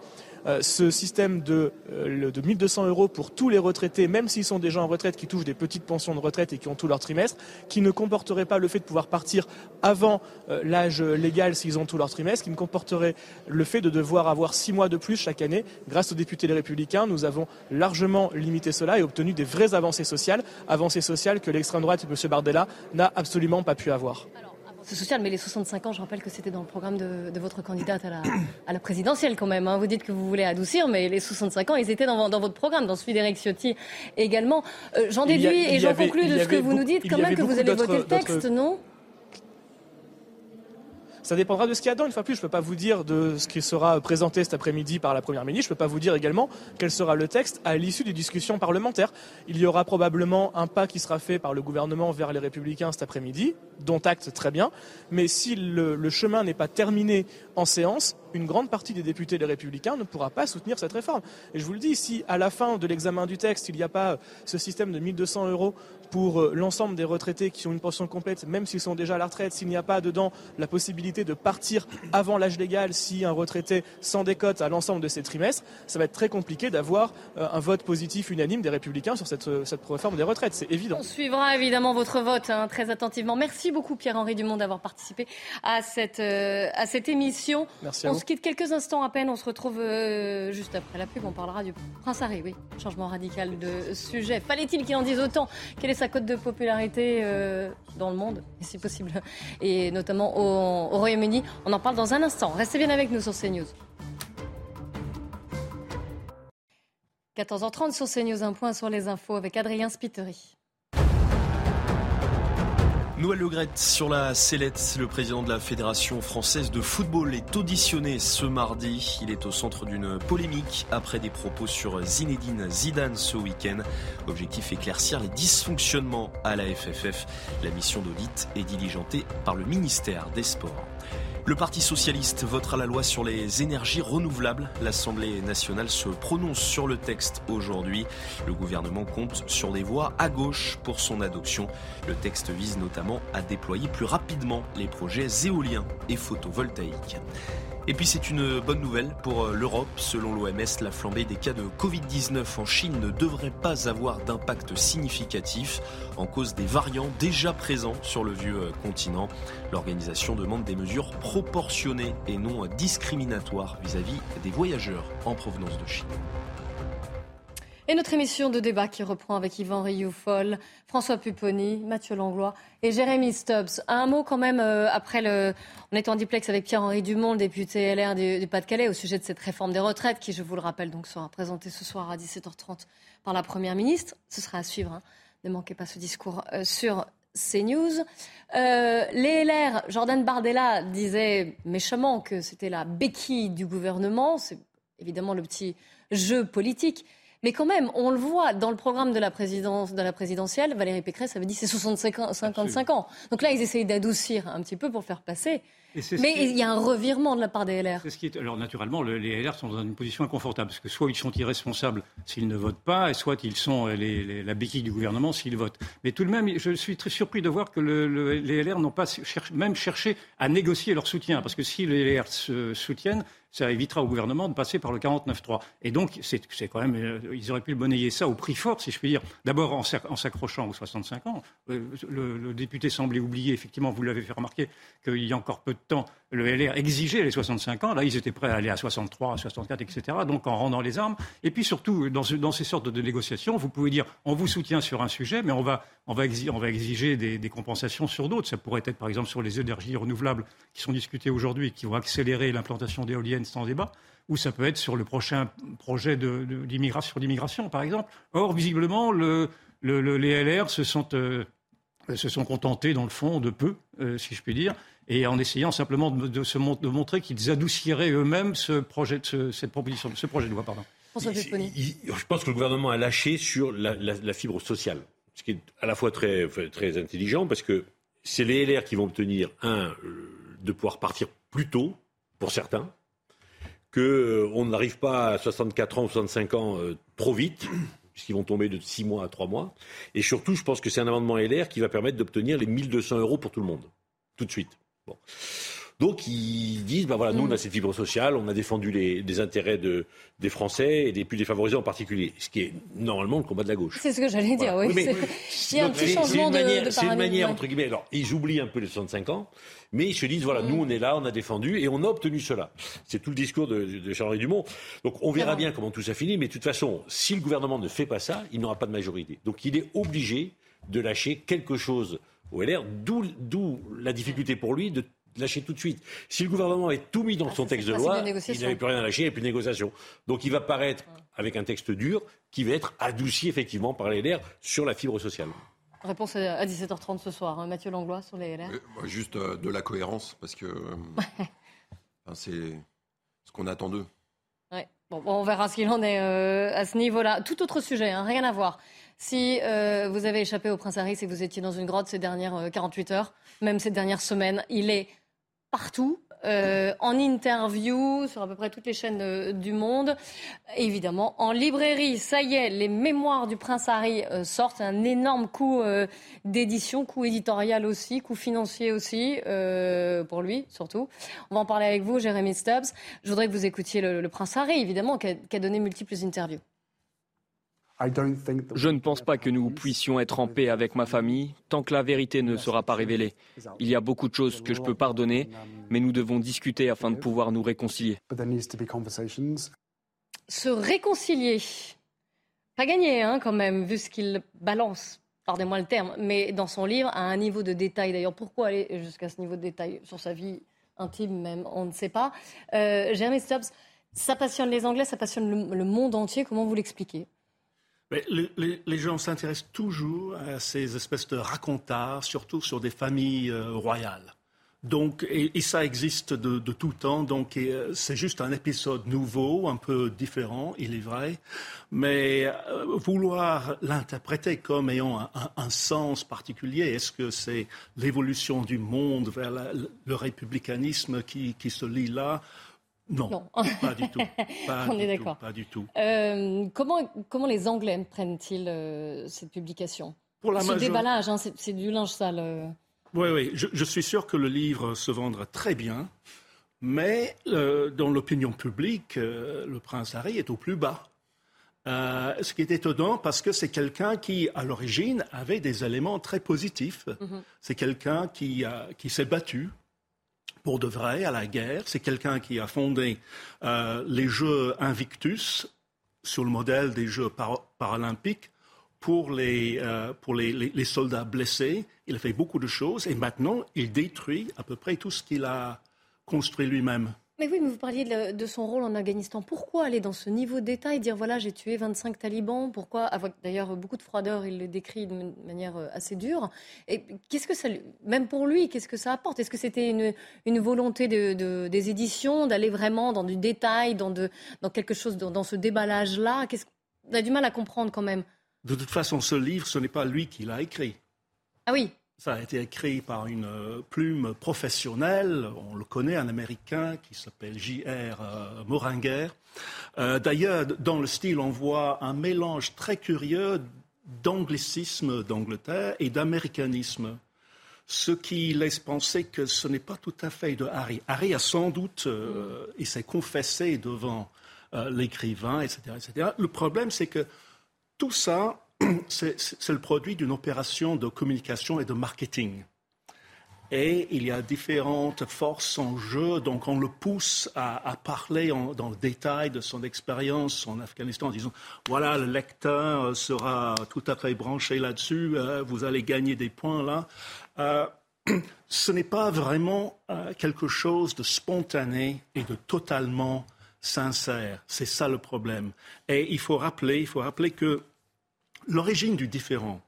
ce système de, euh, de 1200 euros pour tous les retraités, même s'ils sont déjà en retraite, qui touchent des petites pensions de retraite et qui ont tout leur trimestre, qui ne comporterait pas le fait de pouvoir partir avant euh, l'âge légal s'ils ont tout leur trimestre, qui ne comporterait le fait de devoir avoir six mois de plus chaque année. Grâce aux députés les républicains, nous avons largement limité cela et obtenu des vraies avancées sociales, avancées sociales que l'extrême droite M. Bardella n'a absolument pas pu avoir. Social, mais les 65 ans, je rappelle que c'était dans le programme de, votre candidate à la, à la présidentielle quand même. Hein. Vous dites que vous voulez adoucir, mais les 65 ans, ils étaient dans, dans votre programme, dans celui d'Éric Ciotti également. Euh, j'en déduis et j'en conclus de ce que vous nous dites quand même que vous allez voter le texte, non? Ça dépendra de ce qu'il y a dedans. Une fois plus, je ne peux pas vous dire de ce qui sera présenté cet après-midi par la Première ministre. Je ne peux pas vous dire également quel sera le texte à l'issue des discussions parlementaires. Il y aura probablement un pas qui sera fait par le gouvernement vers les Républicains cet après-midi, dont acte très bien. Mais si le, chemin n'est pas terminé en séance, une grande partie des députés des Républicains ne pourra pas soutenir cette réforme. Et je vous le dis, si à la fin de l'examen du texte, il n'y a pas ce système de 1200 euros pour euh, l'ensemble des retraités qui ont une pension complète, même s'ils sont déjà à la retraite, s'il n'y a pas dedans la possibilité de partir avant l'âge légal si un retraité s'en décote à l'ensemble de ses trimestres, ça va être très compliqué d'avoir euh, un vote positif unanime des républicains sur cette, euh, cette réforme des retraites. C'est évident. On suivra évidemment votre vote hein, très attentivement. Merci beaucoup Pierre-Henri Dumont d'avoir participé à cette, à cette émission. Merci à on vous. se quitte quelques instants à peine. On se retrouve juste après la pub. On parlera du Prince Harry. Oui, changement radical de sujet. Fallait-il qu'il en dise autant? Quelle est sa cote de popularité euh, dans le monde, si possible, et notamment au, au Royaume-Uni On en parle dans un instant. Restez bien avec nous sur CNews. 14h30 sur CNews, un point sur les infos avec Adrien Spiteri. Noël Legrette sur la sellette. Le président de la Fédération française de football est auditionné ce mardi. Il est au centre d'une polémique après des propos sur Zinedine Zidane ce week-end. Objectif éclaircir les dysfonctionnements à la FFF. La mission d'audit est diligentée par le ministère des Sports. Le Parti socialiste votera la loi sur les énergies renouvelables. L'Assemblée nationale se prononce sur le texte aujourd'hui. Le gouvernement compte sur des voix à gauche pour son adoption. Le texte vise notamment à déployer plus rapidement les projets éoliens et photovoltaïques. Et puis c'est une bonne nouvelle pour l'Europe. Selon l'OMS, la flambée des cas de Covid-19 en Chine ne devrait pas avoir d'impact significatif en cause des variants déjà présents sur le vieux continent. L'organisation demande des mesures proportionnées et non discriminatoires vis-à-vis des voyageurs en provenance de Chine. Et notre émission de débat qui reprend avec Yvan Rioufol, François Pupponi, Mathieu Langlois et Jérémy Stubbs. Un mot quand même euh, après le. On est en duplex avec Pierre-Henri Dumont, député LR du, du Pas-de-Calais, au sujet de cette réforme des retraites qui, je vous le rappelle, donc sera présentée ce soir à 17h30 par la Première ministre. Ce sera à suivre. Hein. Ne manquez pas ce discours euh, sur CNews. Euh, les LR, Jordan Bardella disait méchamment que c'était la béquille du gouvernement. C'est évidemment le petit jeu politique. Mais quand même, on le voit dans le programme de la, présidence, de la présidentielle, Valérie Pécresse avait dit c'est 65 ans, 55 ans. Donc là, ils essayent d'adoucir un petit peu pour faire passer. Mais qui... il y a un revirement de la part des LR. Ce qui est... Alors naturellement, le, les LR sont dans une position inconfortable, parce que soit ils sont irresponsables s'ils ne votent pas, et soit ils sont les, les, la béquille du gouvernement s'ils votent. Mais tout de même, je suis très surpris de voir que le, le, les LR n'ont pas même cherché à négocier leur soutien, parce que si les LR se soutiennent, ça évitera au gouvernement de passer par le 49-3. Et donc, c'est quand même, euh, ils auraient pu le monnayer ça au prix fort, si je puis dire. D'abord en s'accrochant aux 65 ans. Euh, le, le, député semblait oublier, effectivement, vous l'avez fait remarquer, qu'il y a encore peu de temps, le LR exigeait les 65 ans. Là, ils étaient prêts à aller à 63, à 64, etc. Donc, en rendant les armes. Et puis, surtout, dans, ce, dans ces sortes de négociations, vous pouvez dire, on vous soutient sur un sujet, mais on va, exiger, des, compensations sur d'autres. Ça pourrait être, par exemple, sur les énergies renouvelables qui sont discutées aujourd'hui et qui vont accélérer l'implantation d'éoliennes sans débat, ou ça peut être sur le prochain projet d'immigration, par exemple. Or, visiblement, le, le, le, les LR se sont, se sont contentés, dans le fond, de peu, euh, si je puis dire, et en essayant simplement de, de, se, de montrer qu'ils adouciraient eux-mêmes ce projet, ce, cette proposition, ce projet de loi. Pardon. Il, il, je pense que le gouvernement a lâché sur la, la, la, fibre sociale, ce qui est à la fois très, très intelligent, parce que c'est les LR qui vont obtenir, un, de pouvoir partir plus tôt, pour certains, qu'on euh, n'arrive pas à 64 ans ou 65 ans euh, trop vite, puisqu'ils vont tomber de 6 mois à 3 mois. Et surtout, je pense que c'est un amendement LR qui va permettre d'obtenir les 1200 euros pour tout le monde, tout de suite. Donc ils disent, ben voilà, nous on a cette fibre sociale, on a défendu les, les intérêts de, des Français et des plus défavorisés en particulier, ce qui est normalement le combat de la gauche. C'est ce que j'allais dire, voilà. oui. oui il y a un petit changement manière, de, de C'est une manière, entre guillemets, alors ils oublient un peu les 65 ans, mais ils se disent, voilà, mmh. nous on est là, on a défendu et on a obtenu cela. C'est tout le discours de, de Charles Dumont. Donc on verra bien comment tout ça finit, mais de toute façon, si le gouvernement ne fait pas ça, il n'aura pas de majorité. Donc il est obligé de lâcher quelque chose au LR, d'où la difficulté pour lui de lâcher tout de suite. Si le gouvernement est tout mis dans ah, son texte de loi, il n'avait plus rien à lâcher, il n'y a plus de négociation. Donc il va paraître avec un texte dur qui va être adouci effectivement par les LR sur la fibre sociale. Réponse à 17h30 ce soir, hein. Mathieu Langlois sur les LR. Bah, juste euh, de la cohérence, parce que c'est ce qu'on attend d'eux. Ouais. Bon, on verra ce qu'il en est euh, à ce niveau-là. Tout autre sujet, hein, rien à voir. Si euh, vous avez échappé au Prince Harry, c'est que vous étiez dans une grotte ces dernières 48 heures, même ces dernières semaines. Il est partout. Euh, en interview sur à peu près toutes les chaînes euh, du monde. Évidemment, en librairie, ça y est, les mémoires du prince Harry euh, sortent. Un énorme coup d'édition, coup éditorial aussi, coup financier aussi, pour lui surtout. On va en parler avec vous, Jérémy Stubbs. Je voudrais que vous écoutiez le, prince Harry, évidemment, qui a donné multiples interviews. Je ne pense pas que nous puissions être en paix avec ma famille tant que la vérité ne sera pas révélée. Il y a beaucoup de choses que je peux pardonner, mais nous devons discuter afin de pouvoir nous réconcilier. Se réconcilier. Pas gagné, hein, quand même, vu ce qu'il balance, pardonnez-moi le terme, mais dans son livre, à un niveau de détail. D'ailleurs, pourquoi aller jusqu'à ce niveau de détail sur sa vie intime même On ne sait pas. Euh, Jeremy Stubbs, ça passionne les Anglais, ça passionne le monde entier. Comment vous l'expliquez? Les, gens s'intéressent toujours à ces espèces de racontards, surtout sur des familles euh, royales. Donc, et, ça existe de, tout temps, donc euh, c'est juste un épisode nouveau, un peu différent, il est vrai, mais euh, vouloir l'interpréter comme ayant un, sens particulier, est-ce que c'est l'évolution du monde vers le républicanisme qui, qui se lit là? Non, pas du tout. On est d'accord. Pas du tout. Euh, comment, comment les Anglais prennent-ils euh, cette publication? Pour la Ce déballage, hein, c'est du linge sale. Euh. Oui, oui. Je, suis sûr que le livre se vendra très bien, mais dans l'opinion publique, le prince Harry est au plus bas. ce qui est étonnant parce que c'est quelqu'un qui, à l'origine, avait des éléments très positifs. Mm-hmm. C'est quelqu'un qui, qui s'est battu, pour de vrai à la guerre. C'est quelqu'un qui a fondé euh, les Jeux Invictus sur le modèle des Jeux paralympiques pour, les, euh, les, soldats blessés. Il a fait beaucoup de choses et maintenant il détruit à peu près tout ce qu'il a construit lui-même. Mais oui, mais vous parliez de, son rôle en Afghanistan. Pourquoi aller dans ce niveau de détail, dire voilà, j'ai tué 25 talibans? Pourquoi Avec d'ailleurs beaucoup de froideur, il le décrit de manière euh, assez dure. Et qu'est-ce que ça, même pour lui, qu'est-ce que ça apporte? Est-ce que c'était une, une, volonté de, des éditions d'aller vraiment dans du détail, dans, quelque chose, dans, ce déballage-là? On a du mal à comprendre quand même. De toute façon, ce livre, ce n'est pas lui qui l'a écrit. Ah oui ça a été écrit par une euh, plume professionnelle, on le connaît, un Américain qui s'appelle J.R. Euh, Moringer. Euh, d'ailleurs, dans le style, on voit un mélange très curieux d'anglicisme d'Angleterre et d'américanisme, ce qui laisse penser que ce n'est pas tout à fait de Harry. Harry a sans doute, il s'est confessé devant l'écrivain, etc., etc. Le problème, c'est que tout ça c'est le produit d'une opération de communication et de marketing. Et il y a différentes forces en jeu, donc on le pousse à, parler dans le détail de son expérience en Afghanistan en disant voilà, le lecteur sera tout à fait branché là-dessus, euh, vous allez gagner des points là. Euh, ce n'est pas vraiment euh, quelque chose de spontané et de totalement sincère. C'est ça le problème. Et il faut rappeler, il faut rappeler que L'origine du différend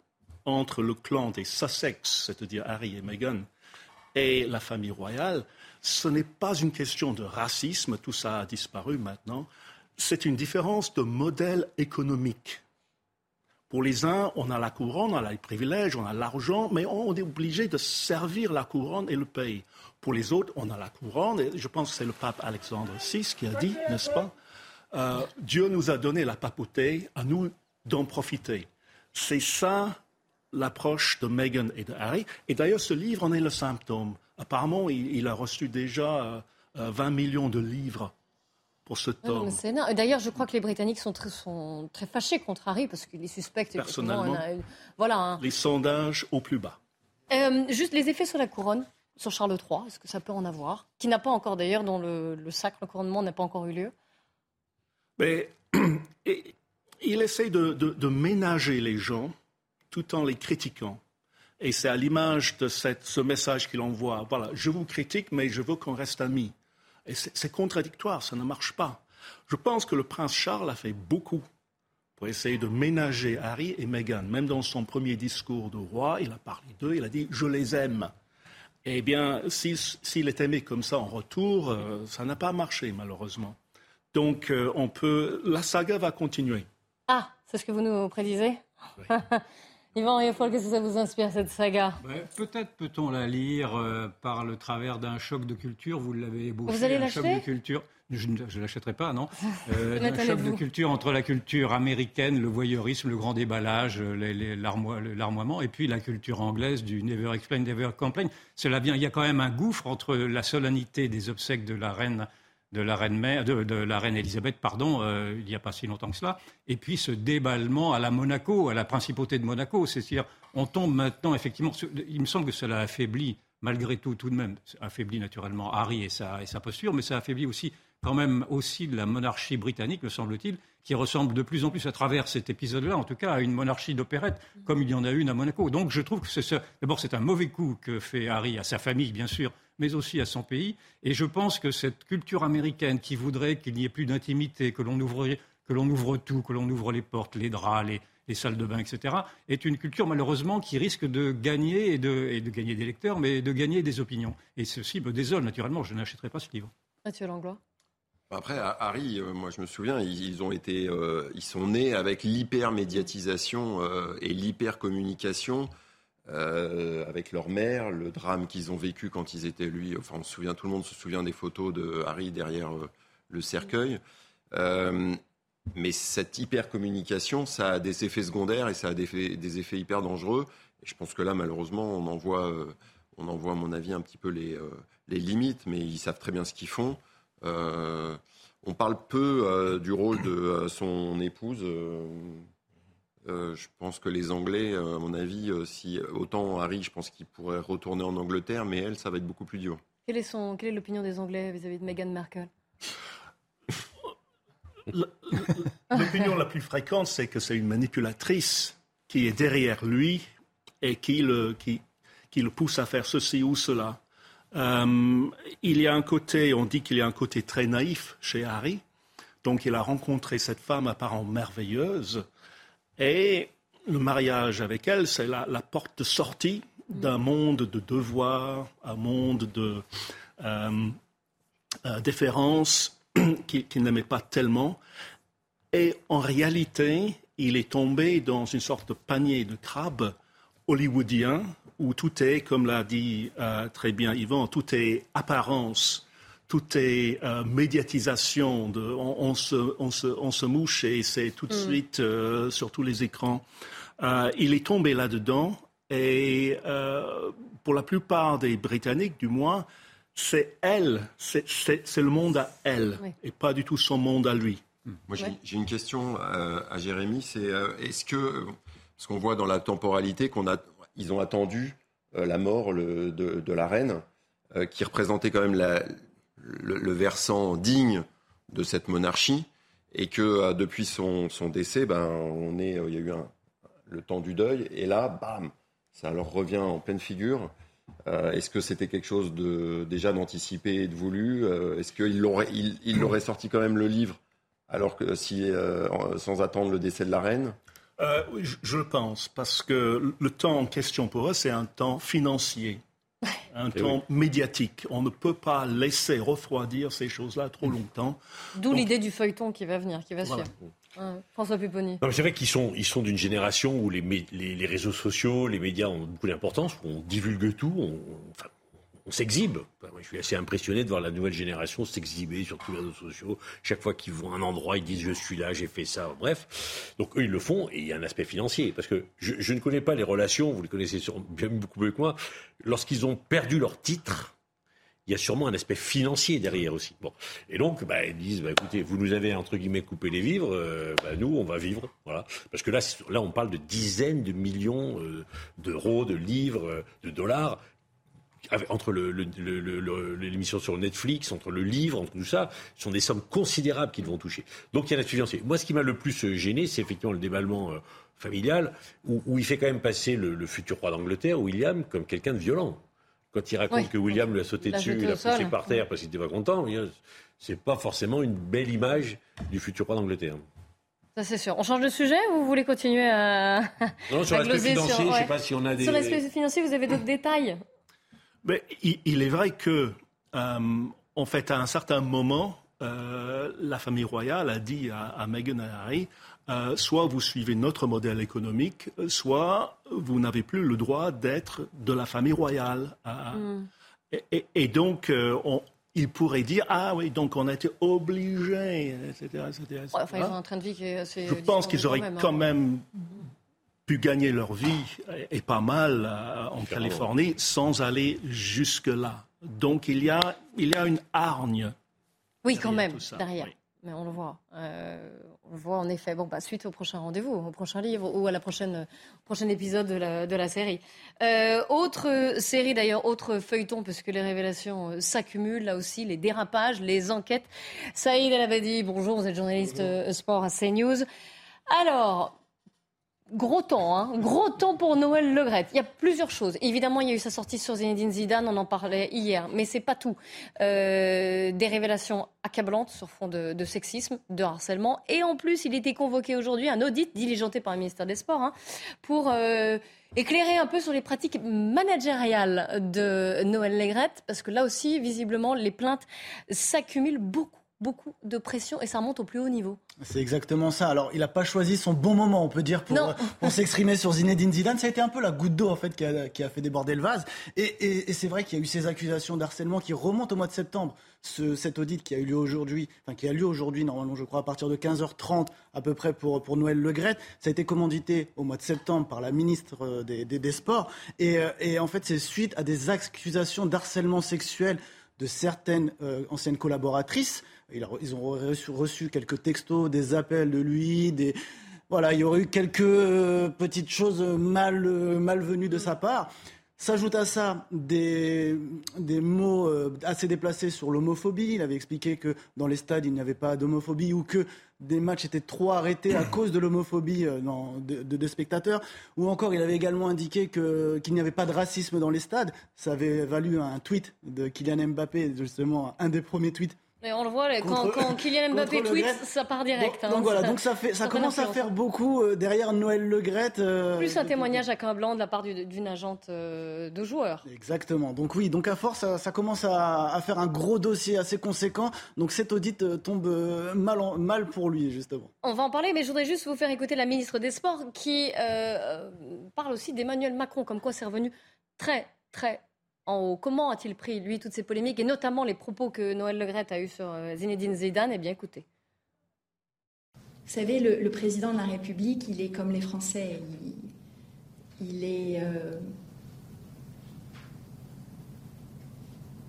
entre le clan des Sussex, c'est-à-dire Harry et Meghan, et la famille royale, ce n'est pas une question de racisme, tout ça a disparu maintenant, c'est une différence de modèle économique. Pour les uns, on a la couronne, on a les privilèges, on a l'argent, mais on est obligé de servir la couronne et le pays. Pour les autres, on a la couronne, et je pense que c'est le pape Alexandre VI qui a dit, n'est-ce pas euh, Dieu nous a donné la papauté, à nous d'en profiter. C'est ça l'approche de Meghan et de Harry. Et d'ailleurs, ce livre en est le symptôme. Apparemment, il, a reçu déjà 20 euh, millions de livres pour ce tome. D'ailleurs, je crois que les Britanniques sont très, sont très fâchés contre Harry parce qu'il est suspect. Personnellement, voilà, hein. les sondages au plus bas. Euh, juste les effets sur la couronne, sur Charles III, est-ce que ça peut en avoir Qui n'a pas encore, d'ailleurs, dont le, le sacre couronnement n'a pas encore eu lieu? Mais il essaie de, ménager les gens tout en les critiquant. Et c'est à l'image de ce message qu'il envoie. Voilà, je vous critique, mais je veux qu'on reste amis. Et c'est contradictoire, ça ne marche pas. Je pense que le prince Charles a fait beaucoup pour essayer de ménager Harry et Meghan. Même dans son premier discours de roi, il a parlé d'eux, il a dit Je les aime. Eh bien, s'il est aimé comme ça en retour, euh, ça n'a pas marché, malheureusement. Donc, euh, on peut, la saga va continuer. Ah, c'est ce que vous nous prédisez Yvan Rieffol, qu'est-ce que ça vous inspire, cette saga Peut-être peut-on la lire euh, par le travers d'un choc de culture. Vous l'avez ébauché. Vous allez un choc l'acheter de culture. Je ne l'achèterai pas, non. Euh, un choc de culture entre la culture américaine, le voyeurisme, le grand déballage, l'armoiement, et puis la culture anglaise du never explain, never complain. Cela vient. Il y a quand même un gouffre entre la solennité des obsèques de la reine de la reine mère, de, la reine Elisabeth, pardon, euh, il n'y a pas si longtemps que cela, et puis ce déballement à la Monaco, à la principauté de Monaco, c'est-à-dire on tombe maintenant effectivement, il me semble que cela affaiblit malgré tout, tout de même, affaiblit naturellement Harry et sa, et sa posture, mais ça affaiblit aussi quand même aussi de la monarchie britannique, me semble-t-il, qui ressemble de plus en plus à travers cet épisode-là, en tout cas, à une monarchie d'opérette, comme il y en a une à Monaco. Donc je trouve que c'est d'abord c'est un mauvais coup que fait Harry à sa famille, bien sûr, mais aussi à son pays. Et je pense que cette culture américaine qui voudrait qu'il n'y ait plus d'intimité, que l'on ouvre, que l'on ouvre tout, que l'on ouvre les portes, les draps, les, salles de bain, etc., est une culture malheureusement qui risque de gagner et de, de gagner des lecteurs, mais de gagner des opinions. Et ceci me désole naturellement. Je n'achèterai pas ce livre. Mathieu Langlois. Après, Harry, euh, moi je me souviens, ils, ont été, euh, ils sont nés avec l'hyper-médiatisation euh, et l'hyper-communication avec leur mère, le drame qu'ils ont vécu quand ils étaient lui. Enfin, on se souvient, tout le monde se souvient des photos de Harry derrière le cercueil. mais cette hyper-communication, ça a des effets secondaires et ça a des, des, effets hyper dangereux. Et je pense que là, malheureusement, on en voit, on en voit à mon avis, un petit peu les, les limites, mais ils savent très bien ce qu'ils font. Euh, on parle peu euh, du rôle de euh, son épouse. je pense que les Anglais, à mon avis, si autant Harry, je pense qu'il pourrait retourner en Angleterre, mais elle, ça va être beaucoup plus dur. Quelle est, est l'opinion des Anglais vis-à-vis de Meghan Markle? L'opinion la plus fréquente, c'est que c'est une manipulatrice qui est derrière lui et qui le, qui, qui le pousse à faire ceci ou cela. Euh, il y a un côté, on dit qu'il y a un côté très naïf chez Harry. Donc il a rencontré cette femme apparemment merveilleuse. Et le mariage avec elle, c'est la, porte de sortie d'un monde de devoirs, un monde de euh, euh, déférence qu'il n'aimait pas tellement. Et en réalité, il est tombé dans une sorte de panier de crabes hollywoodien où tout est, comme l'a dit euh, très bien Yvan, tout est apparence, tout est euh, médiatisation. De, on, se, on, se, on, se, mouche et c'est tout de mm. suite euh, sur tous les écrans. il est tombé là-dedans et pour la plupart des Britanniques, du moins, c'est elle, c'est le monde à elle et pas du tout son monde à lui. Moi, j'ai une question à Jérémy, c'est est-ce que, parce qu'on voit dans la temporalité qu'on a ils ont attendu euh, la mort de, la reine, euh, qui représentait quand même le, versant digne de cette monarchie, et que euh, depuis son, décès, ben, on est, il y a eu le temps du deuil, et là, bam, ça leur revient en pleine figure. Est-ce que c'était quelque chose de, déjà d'anticipé et de voulu Est-ce qu'il aurait, sorti quand même le livre alors que sans attendre le décès de la reine? Euh, je, le pense, parce que le temps en question pour eux, c'est un temps financier, un eh temps médiatique. On ne peut pas laisser refroidir ces choses-là trop longtemps. D'où l'idée du feuilleton qui va venir, qui va suivre. François Pupponi. C'est vrai qu'ils sont, ils sont d'une génération où les, les, réseaux sociaux, les médias ont beaucoup d'importance, on divulgue tout, on, on s'exhibe. je suis assez impressionné de voir la nouvelle génération s'exhiber sur tous les réseaux sociaux. Chaque fois qu'ils vont à un endroit, ils disent je suis là, j'ai fait ça. Bref, donc eux ils le font et il y a un aspect financier parce que je, ne connais pas les relations. Vous les connaissez bien beaucoup mieux que moi. Lorsqu'ils ont perdu leur titre, il y a sûrement un aspect financier derrière aussi. Bon. Et donc, bah, ils disent, bah, écoutez, vous nous avez, entre guillemets, coupé les vivres, euh, bah, nous, on va vivre. Voilà. Parce que là, là, on parle de dizaines de millions euh, d'euros, de livres, euh, de dollars entre l'émission sur Netflix, entre le livre, entre tout ça, ce sont des sommes considérables qu'ils vont toucher. Donc il y a la financier. Moi, ce qui m'a le plus euh, gêné, c'est effectivement le déballement euh, familial, où, il fait quand même passer le, futur roi d'Angleterre, William, comme quelqu'un de violent. Quand il raconte que William lui a sauté dessus, il a poussé par terre parce qu'il n'était pas content, c'est pas forcément une belle image du futur roi d'Angleterre. Ça, c'est sûr. On change de sujet ou vous voulez continuer à. Non, sur l'aspect financier, je ne sais pas si on a des. Sur l'aspect financier, vous avez d'autres détails? Mais il, est vrai que, euh, en fait, à un certain moment, euh, la famille royale a dit à, Meghan et Harry euh, soit vous suivez notre modèle économique, soit vous n'avez plus le droit d'être de la famille royale. Mm. Et, donc, on, il pourrait dire ah oui donc on a été obligé etc enfin, ils train de je pense qu'ils auraient quand hein. même pu gagner leur vie et pas mal euh, en Californie sans aller jusque là donc il y a il y a une hargne oui quand même derrière mais on le voit. Euh, on le voit en effet. Bon, bah, suite au prochain rendez-vous, au prochain livre ou à la prochaine prochain épisode de la, de la série. Euh, autre série d'ailleurs, autre feuilleton, parce que les révélations s'accumulent là aussi, les dérapages, les enquêtes. Saïd El Abadi, bonjour, vous êtes journaliste sport à CNews. Alors, Gros temps, hein gros temps pour Noël Legrette. Il y a plusieurs choses. Évidemment, il y a eu sa sortie sur Zinedine Zidane, on en parlait hier, mais c'est pas tout. Euh, des révélations accablantes sur fond de, sexisme, de harcèlement, et en plus, il était convoqué aujourd'hui un audit diligenté par le ministère des Sports hein, pour euh, éclairer un peu sur les pratiques managériales de Noël Legrette, parce que là aussi, visiblement, les plaintes s'accumulent beaucoup beaucoup de pression et ça remonte au plus haut niveau. C'est exactement ça. Alors, il n'a pas choisi son bon moment, on peut dire, pour, pour s'exprimer sur Zinedine Zidane. Ça a été un peu la goutte d'eau, en fait, qui a, qui a, fait déborder le vase. Et, et, c'est vrai qu'il y a eu ces accusations d'harcèlement qui remontent au mois de septembre. Ce, cet audit qui a eu lieu aujourd'hui, enfin, qui a lieu aujourd'hui, normalement, je crois, à partir de 15h30, à peu près, pour, pour Noël Legrette. Ça a été commandité au mois de septembre par la ministre euh, des, des, des Sports. Et, euh, et en fait, c'est suite à des accusations d'harcèlement sexuel de certaines euh, anciennes collaboratrices. Ils ont reçu, quelques textos, des appels de lui, des... Voilà, il y aurait eu quelques euh, petites choses mal, euh, malvenues de sa part. S'ajoute à ça des, des mots assez déplacés sur l'homophobie. Il avait expliqué que dans les stades, il n'y avait pas d'homophobie ou que des matchs étaient trop arrêtés à cause de l'homophobie de, spectateurs. Ou encore, il avait également indiqué qu'il n'y avait pas de racisme dans les stades. Ça avait valu un tweet de Kylian Mbappé, justement, un des premiers tweets on le voit, quand, Kylian Mbappé tweet, ça part direct. Donc, hein. voilà, donc ça, fait, ça, commence à faire beaucoup euh, derrière Noël Le Euh, Plus un témoignage à blanc de la part d'une agente euh, de joueurs. Exactement. Donc oui, donc à force, ça, commence à, faire un gros dossier assez conséquent. Donc cet audit tombe mal, mal pour lui, justement. On va en parler, mais je voudrais juste vous faire écouter la ministre des Sports qui parle aussi d'Emmanuel Macron, comme quoi c'est revenu très, très Comment a-t-il pris, lui, toutes ces polémiques, et notamment les propos que Noël Legrette a eus sur euh, Zinedine Zidane? Eh bien, écoutez. Vous savez, le, président de la République, il est comme les Français. Il, est euh,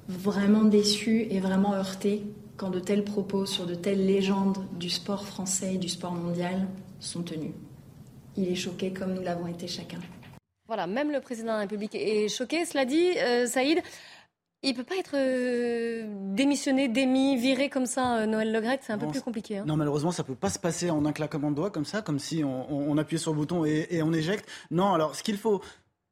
vraiment déçu et vraiment heurté quand de tels propos sur de telles légendes du sport français et du sport mondial sont tenus. Il est choqué comme nous l'avons été chacun. Voilà, même le président de la République est choqué. Cela dit, euh, Saïd, il peut pas être euh, démissionné, démis, viré comme ça, euh, Noël Legrette, c'est un peu plus compliqué. Hein. Non, malheureusement, ça peut pas se passer en un claquement de doigts comme ça, comme si on, appuyait sur le bouton et, on éjecte. Non, alors ce qu'il faut,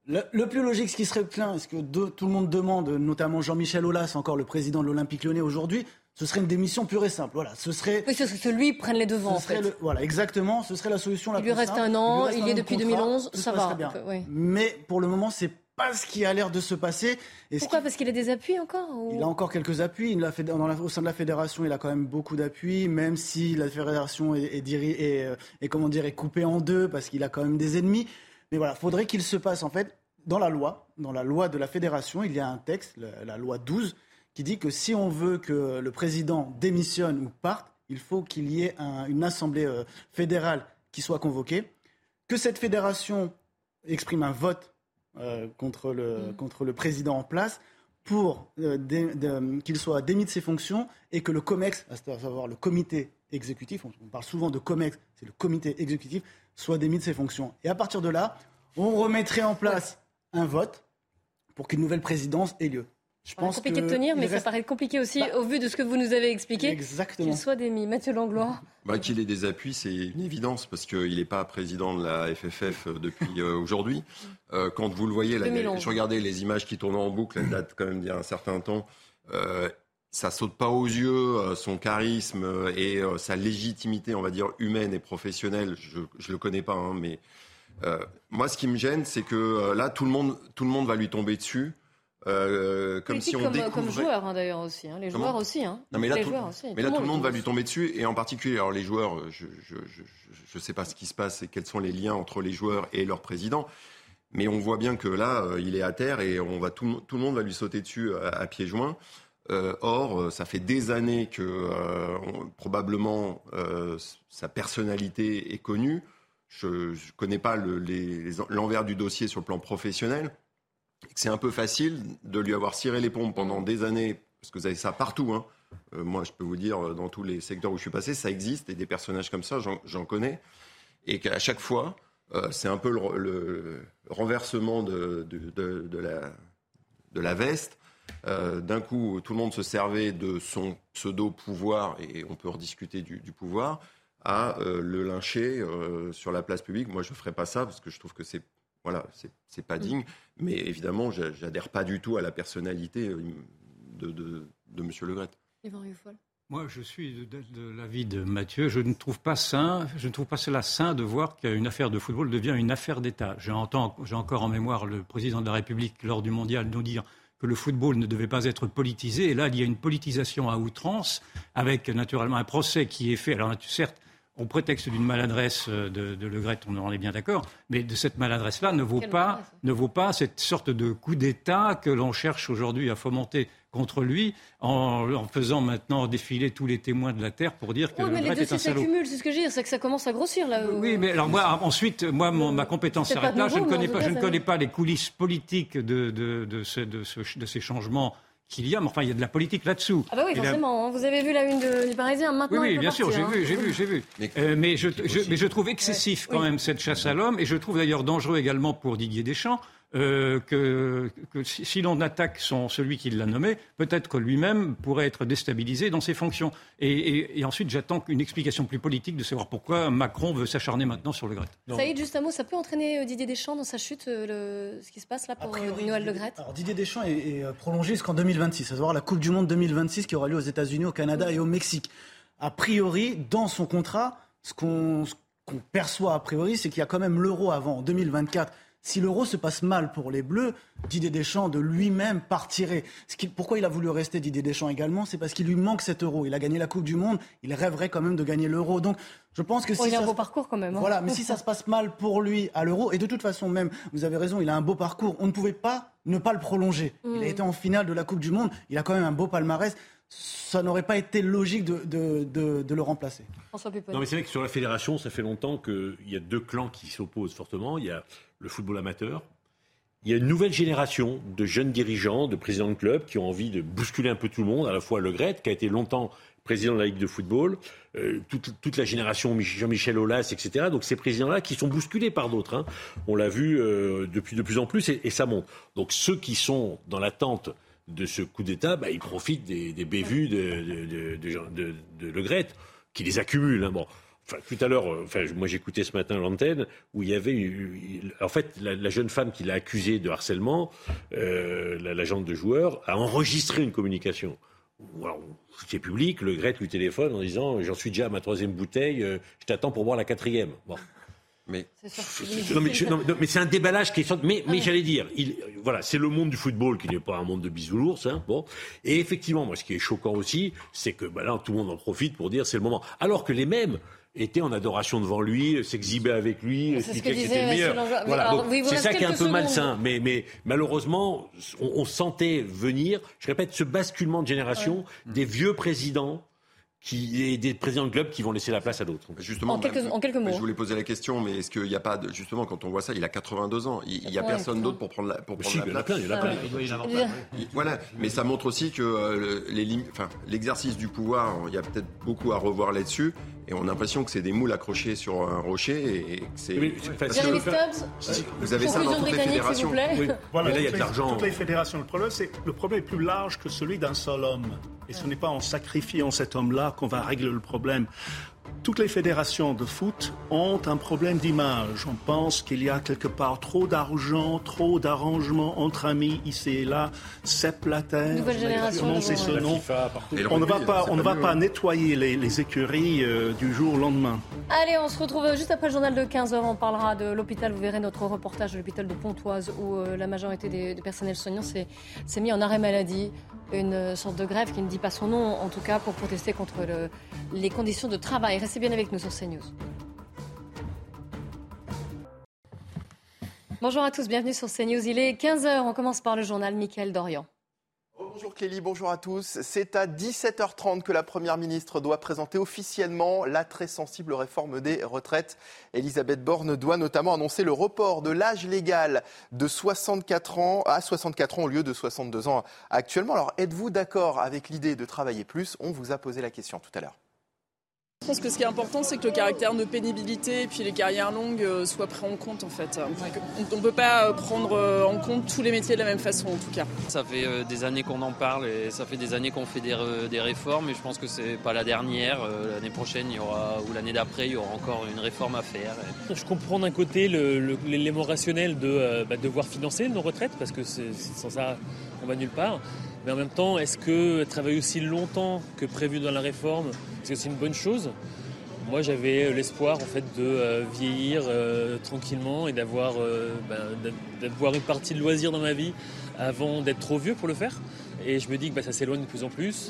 le, plus logique, ce qui serait plein, ce que tout le monde demande, notamment Jean-Michel Aulas, encore le président de l'Olympique lyonnais aujourd'hui, ce serait une démission pure et simple. Voilà, ce serait. Oui, ce serait que lui prenne les devants. en fait. voilà, exactement. Ce serait la solution la il lui reste un an. Il, est depuis 2011. Ça va. Bien. Mais pour le moment, c'est pas ce qui a l'air de se passer. Pourquoi Parce qu'il a des appuis encore Il a encore quelques appuis. Il a fait, dans au sein de la fédération, il a quand même beaucoup d'appuis, même si la fédération est, est, est, euh, est, comment dire, est coupée en deux parce qu'il a quand même des ennemis. Mais voilà, faudrait qu'il se passe en fait dans la loi, dans la loi de la fédération, il y a un texte, la loi 12, qui dit que si on veut que le président démissionne ou parte, il faut qu'il y ait une assemblée euh, fédérale qui soit convoquée, que cette fédération exprime un vote euh, contre, le, mmh. contre le président en place pour euh, qu'il soit démis de ses fonctions et que le COMEX, à savoir le comité exécutif, on, parle souvent de COMEX, c'est le comité exécutif, soit démis de ses fonctions. Et à partir de là, on remettrait en place un vote pour qu'une nouvelle présidence ait lieu. Je pense compliqué de tenir, mais ça paraît compliqué aussi bah, au vu de ce que vous nous avez expliqué. Exactement. Qu'il soit démis. Mathieu Langlois. Bah, qu'il ait des appuis, c'est une évidence parce qu'il n'est pas président de la FFF euh, depuis euh, aujourd'hui. Euh, quand vous le voyez, là, je regardais les images qui tournent en boucle, elles datent quand même d'il y a un certain temps. ça saute pas aux yeux, euh, son charisme euh, et euh, sa légitimité, on va dire, humaine et professionnelle. Je ne le connais pas, hein, mais moi, ce qui me gêne, c'est que là, tout le, monde, tout le monde va lui tomber dessus. Comme si on comme, découvrait... comme joueur hein, d'ailleurs aussi, hein. les joueurs aussi. Hein. Non, mais là, les tout, joueurs aussi. Mais là, tout le monde va lui tomber dessus, et en particulier, alors les joueurs, je ne sais pas ce qui se passe et quels sont les liens entre les joueurs et leur président, mais on voit bien que là, il est à terre et on va tout, tout le monde va lui sauter dessus à, à pieds joints. Euh, or, euh, ça fait des années que euh, probablement sa personnalité est connue. Je ne connais pas l'envers du dossier sur le plan professionnel. C'est un peu facile de lui avoir ciré les pompes pendant des années, parce que vous avez ça partout. Hein. moi, je peux vous dire, dans tous les secteurs où je suis passé, ça existe, et des personnages comme ça, j'en connais. Et qu'à chaque fois, c'est un peu le, renversement de, de, la, de la veste euh, d'un coup, tout le monde se servait de son pseudo-pouvoir, et on peut rediscuter du, pouvoir, à euh, le lyncher euh, sur la place publique. Moi, je ne ferai pas ça parce que je trouve que c'est voilà, c'est pas digne. Mais évidemment, j'adhère pas du tout à la personnalité de, de, de M. Le Gret. Moi, je suis de, l'avis de Mathieu. Je ne trouve pas sain, je ne trouve pas cela sain de voir qu'une affaire de football devient une affaire d'État. J'ai encore en mémoire le président de la République lors du mondial nous dire que le football ne devait pas être politisé. Et là, il y a une politisation à outrance, avec naturellement un procès qui est fait. Alors, certes, au prétexte d'une maladresse de, de Le Gret, on en est bien d'accord, mais de cette maladresse-là ne vaut pas, ne vaut pas cette sorte de coup d'État que l'on cherche aujourd'hui à fomenter contre lui en, faisant maintenant défiler tous les témoins de la terre pour dire que le mais les est un salaud. c'est ce que je veux dire, c'est que ça commence à grossir là. Oui, mais alors moi ensuite, moi ma compétence s'arrête là. je ne connais pas, je ne connais pas les coulisses politiques de, de, de, ce, de, ces changements qu'il y a, mais enfin, il y a de la politique là-dessous. Ah bah oui, forcément. Hein. Vous avez vu la une de, du Parisien maintenant. Oui, oui bien sûr, j'ai vu, j'ai vu, j'ai vu. Mais, mais, je, mais je trouve excessif quand même cette chasse à l'homme, et je trouve d'ailleurs dangereux également pour Didier Deschamps, euh, que, si, l'on attaque son, celui qui l'a nommé, peut-être que lui-même pourrait être déstabilisé dans ses fonctions. Et, ensuite, j'attends une explication plus politique de savoir pourquoi Macron veut s'acharner maintenant sur le Gret. Saïd, juste un mot, ça peut entraîner euh, Didier Deschamps dans sa chute, euh, ce qui se passe là pour Noël Le Gret? Alors Didier Deschamps est, prolongé jusqu'en 2026, à savoir la Coupe du Monde 2026 qui aura lieu aux États-Unis, au Canada et au Mexique. A priori, dans son contrat, ce qu'on perçoit a priori, c'est qu'il y a quand même l'euro avant, en 2024 si l'euro se passe mal pour les Bleus, Didier Deschamps de lui-même partirait. pourquoi il a voulu rester Didier Deschamps également C'est parce qu'il lui manque cet euro. Il a gagné la Coupe du Monde, il rêverait quand même de gagner l'euro. Donc je pense que oh, si il a un beau parcours quand même. Hein. Voilà, mais si ça se passe mal pour lui à l'euro, et de toute façon même, vous avez raison, il a un beau parcours. On ne pouvait pas ne pas le prolonger. Il a mm. été en finale de la Coupe du Monde, il a quand même un beau palmarès ça n'aurait pas été logique de, de, de, le remplacer. Non, mais c'est vrai que sur la fédération, ça fait longtemps qu'il y a deux clans qui s'opposent fortement. Il y a le football amateur. Il y a une nouvelle génération de jeunes dirigeants, de présidents de clubs qui ont envie de bousculer un peu tout le monde, à la fois Le Gret, qui a été longtemps président de la Ligue de football, euh, toute, la génération Jean-Michel Aulas, etc. Donc ces présidents-là qui sont bousculés par d'autres. Hein. On l'a vu euh, depuis de plus en plus et, ça monte. Donc ceux qui sont dans l'attente de ce coup d'État, bah, ils profitent des, bévues de, de, de, Le Gret, qui les accumulent. Hein. Bon. Enfin, tout à l'heure, euh, enfin, moi j'écoutais ce matin l'antenne où il y avait, en fait, la, jeune femme qui l'a accusé de harcèlement, euh, l'agente de joueur, a enregistré une communication. c'est public, le Gret lui téléphone en disant J'en suis déjà à ma troisième bouteille, euh, je t'attends pour boire la quatrième. Bon. Mais, mais, c'est un déballage qui est. Mais, mais j'allais dire, il, voilà, c'est le monde du football qui n'est pas un monde de bisounours. Hein, bon. Et effectivement, moi, ce qui est choquant aussi, c'est que bah, là, tout le monde en profite pour dire c'est le moment. Alors que les mêmes étaient en adoration devant lui, s'exhibaient avec lui, que, c'était le meilleur. Voilà, c'est ça qui est un peu malsain. Mais, mais malheureusement, on, sentait venir, je répète, ce basculement de génération des vieux présidents qui est des présidents de club qui vont laisser la place à d'autres. Justement, en quelques, en quelques mots. Je voulais poser la question, mais est-ce qu'il n'y a pas de, justement quand on voit ça, il a 82 ans, il n'y a personne d'autre pour prendre la, pour prendre la place. Il y en a plein, il y en a plein. Voilà, mais ça montre aussi que euh, les, enfin, l'exercice du pouvoir, il y a peut-être beaucoup à revoir là-dessus. Et on a l'impression que c'est des moules accrochés sur un rocher et que c'est. Vous avez ça dans toutes les fédérations. Oui. Voilà, là, il y a de l'argent. Toutes les fédérations. Le problème, c'est le problème est plus large que celui d'un seul homme. Et ce n'est pas en sacrifiant cet homme-là qu'on va régler le problème. toutes les fédérations de foot ont un problème d'image. On pense qu'il y a quelque part trop d'argent, trop d'arrangements entre amis ici et là. Sepp Blatter, Nouvelle génération. c'est ce nom. On ne va pas, on ne va pas s'appelle nettoyer les, les écuries euh, du jour au lendemain. Allez, on se retrouve juste après le journal de 15h. On parlera de l'hôpital. Vous verrez notre reportage de l'hôpital de Pontoise où euh, la majorité des, des personnels soignants s'est s'est mis en arrêt maladie. Une sorte de grève qui ne dit pas son nom, en tout cas, pour protester contre le- les conditions de travail. Restez bien avec nous sur CNews. Bonjour à tous, bienvenue sur CNews. Il est 15h. On commence par le journal Mickaël Dorian. Bonjour Clélie, bonjour à tous. C'est à 17h30 que la Première ministre doit présenter officiellement la très sensible réforme des retraites. Elisabeth Borne doit notamment annoncer le report de l'âge légal de 64 ans à 64 ans au lieu de 62 ans actuellement. Alors êtes-vous d'accord avec l'idée de travailler plus? On vous a posé la question tout à l'heure. Je pense que ce qui est important, c'est que le caractère de pénibilité et puis les carrières longues euh, soient pris en compte en fait. On ne peut pas euh, prendre euh, en compte tous les métiers de la même façon en tout cas. Ça fait des années qu'on en parle et ça fait des années qu'on fait des, des réformes et je pense que c'est pas la dernière. L'année prochaine il y aura, ou l'année d'après il y aura encore une réforme à faire. Je comprends d'un côté l'élément rationnel de euh, bah, devoir financer nos retraites parce que sans ça on va nulle part. Mais en même temps, est-ce que travailler aussi longtemps que prévu dans la réforme, est-ce que c'est une bonne chose? Moi, j'avais l'espoir en fait de euh, vieillir euh, tranquillement et d'avoir euh, ben, une partie de loisir dans ma vie avant d'être trop vieux pour le faire. Et je me dis que bah, ça s'éloigne de plus en plus.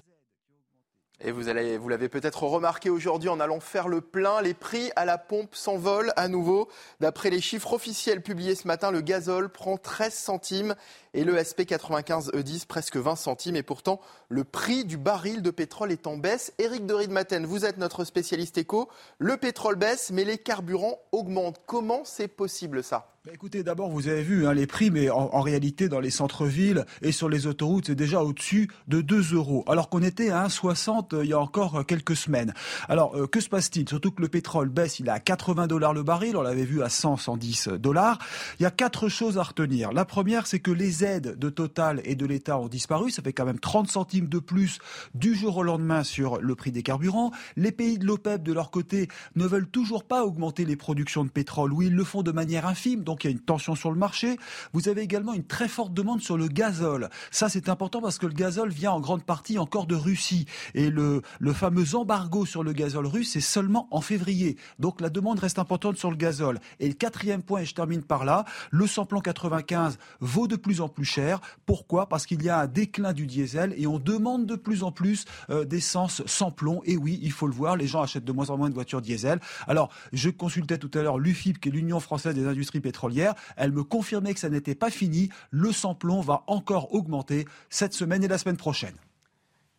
Et vous, vous l'avez peut-être remarqué aujourd'hui en allant faire le plein, les prix à la pompe s'envolent à nouveau. D'après les chiffres officiels publiés ce matin, le gazole prend 13 centimes et le SP95 E10 E presque 20 centimes. Et pourtant, le prix du baril de pétrole est en baisse. Éric de Riedmaten, vous êtes notre spécialiste éco. Le pétrole baisse, mais les carburants augmentent. Comment c'est possible ça? Bah, écoutez, d'abord, vous avez vu hein, les prix, mais en, en réalité, dans les centres-villes et sur les autoroutes, c'est déjà au-dessus de 2 euros, alors qu'on était à 1,60 euh, il y a encore euh, quelques semaines. Alors, euh, que se passe-t-il? Surtout que le pétrole baisse, il est à 80 dollars le baril, on l'avait vu à 100, 110 dollars. Il y a quatre choses à retenir. La première, c'est que les aides de Total et de l'État ont disparu, ça fait quand même 30 centimes de plus du jour au lendemain sur le prix des carburants. Les pays de l'OPEP, de leur côté, ne veulent toujours pas augmenter les productions de pétrole, ou ils le font de manière infime, donc il y a une tension sur le marché. Vous avez également une très forte demande sur le gazole. Ça, c'est important parce que le gazole vient en grande partie encore de Russie. Et le, fameux embargo sur le gazole russe, c'est seulement en février. Donc la demande reste importante sur le gazole. Et le quatrième point, et je termine par là, le samplon 95 vaut de plus en plus cher. Pourquoi? Parce qu'il y a un déclin du diesel et on demande de plus en plus euh, d'essence sans plomb. Et oui, il faut le voir, les gens achètent de moins en moins de voitures diesel. Alors, je consultais tout à l'heure l'UFIP, qui est l'Union française des industries pétrolières. Elle me confirmait que ça n'était pas fini. Le sans-plomb va encore augmenter cette semaine et la semaine prochaine.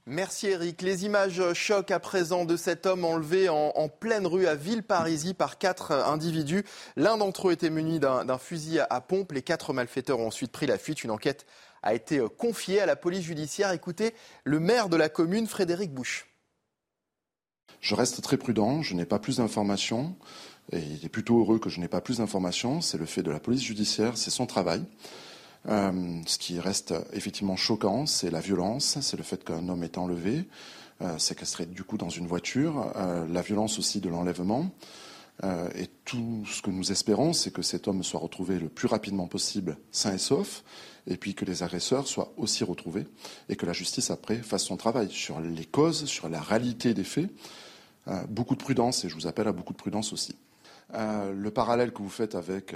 Merci Eric. Les images choquent à présent de cet homme enlevé en, pleine rue à Villeparisis par quatre individus. L'un d'entre eux était muni d'un d'un fusil à, à pompe. Les quatre malfaiteurs ont ensuite pris la fuite. Une enquête a été euh, confiée à la police judiciaire. Écoutez le maire de la commune, Frédéric Bouche. Je reste très prudent, je n'ai pas plus d'informations, et il est plutôt heureux que je n'ai pas plus d'informations, c'est le fait de la police judiciaire, c'est son travail. Euh, ce qui reste effectivement choquant, c'est la violence, c'est le fait qu'un homme est enlevé, euh, séquestré du coup dans une voiture, euh, la violence aussi de l'enlèvement. Euh, et tout ce que nous espérons, c'est que cet homme soit retrouvé le plus rapidement possible, sain et sauf, et puis que les agresseurs soient aussi retrouvés, et que la justice après fasse son travail sur les causes, sur la réalité des faits. Beaucoup de prudence, et je vous appelle à beaucoup de prudence aussi. Le parallèle que vous faites avec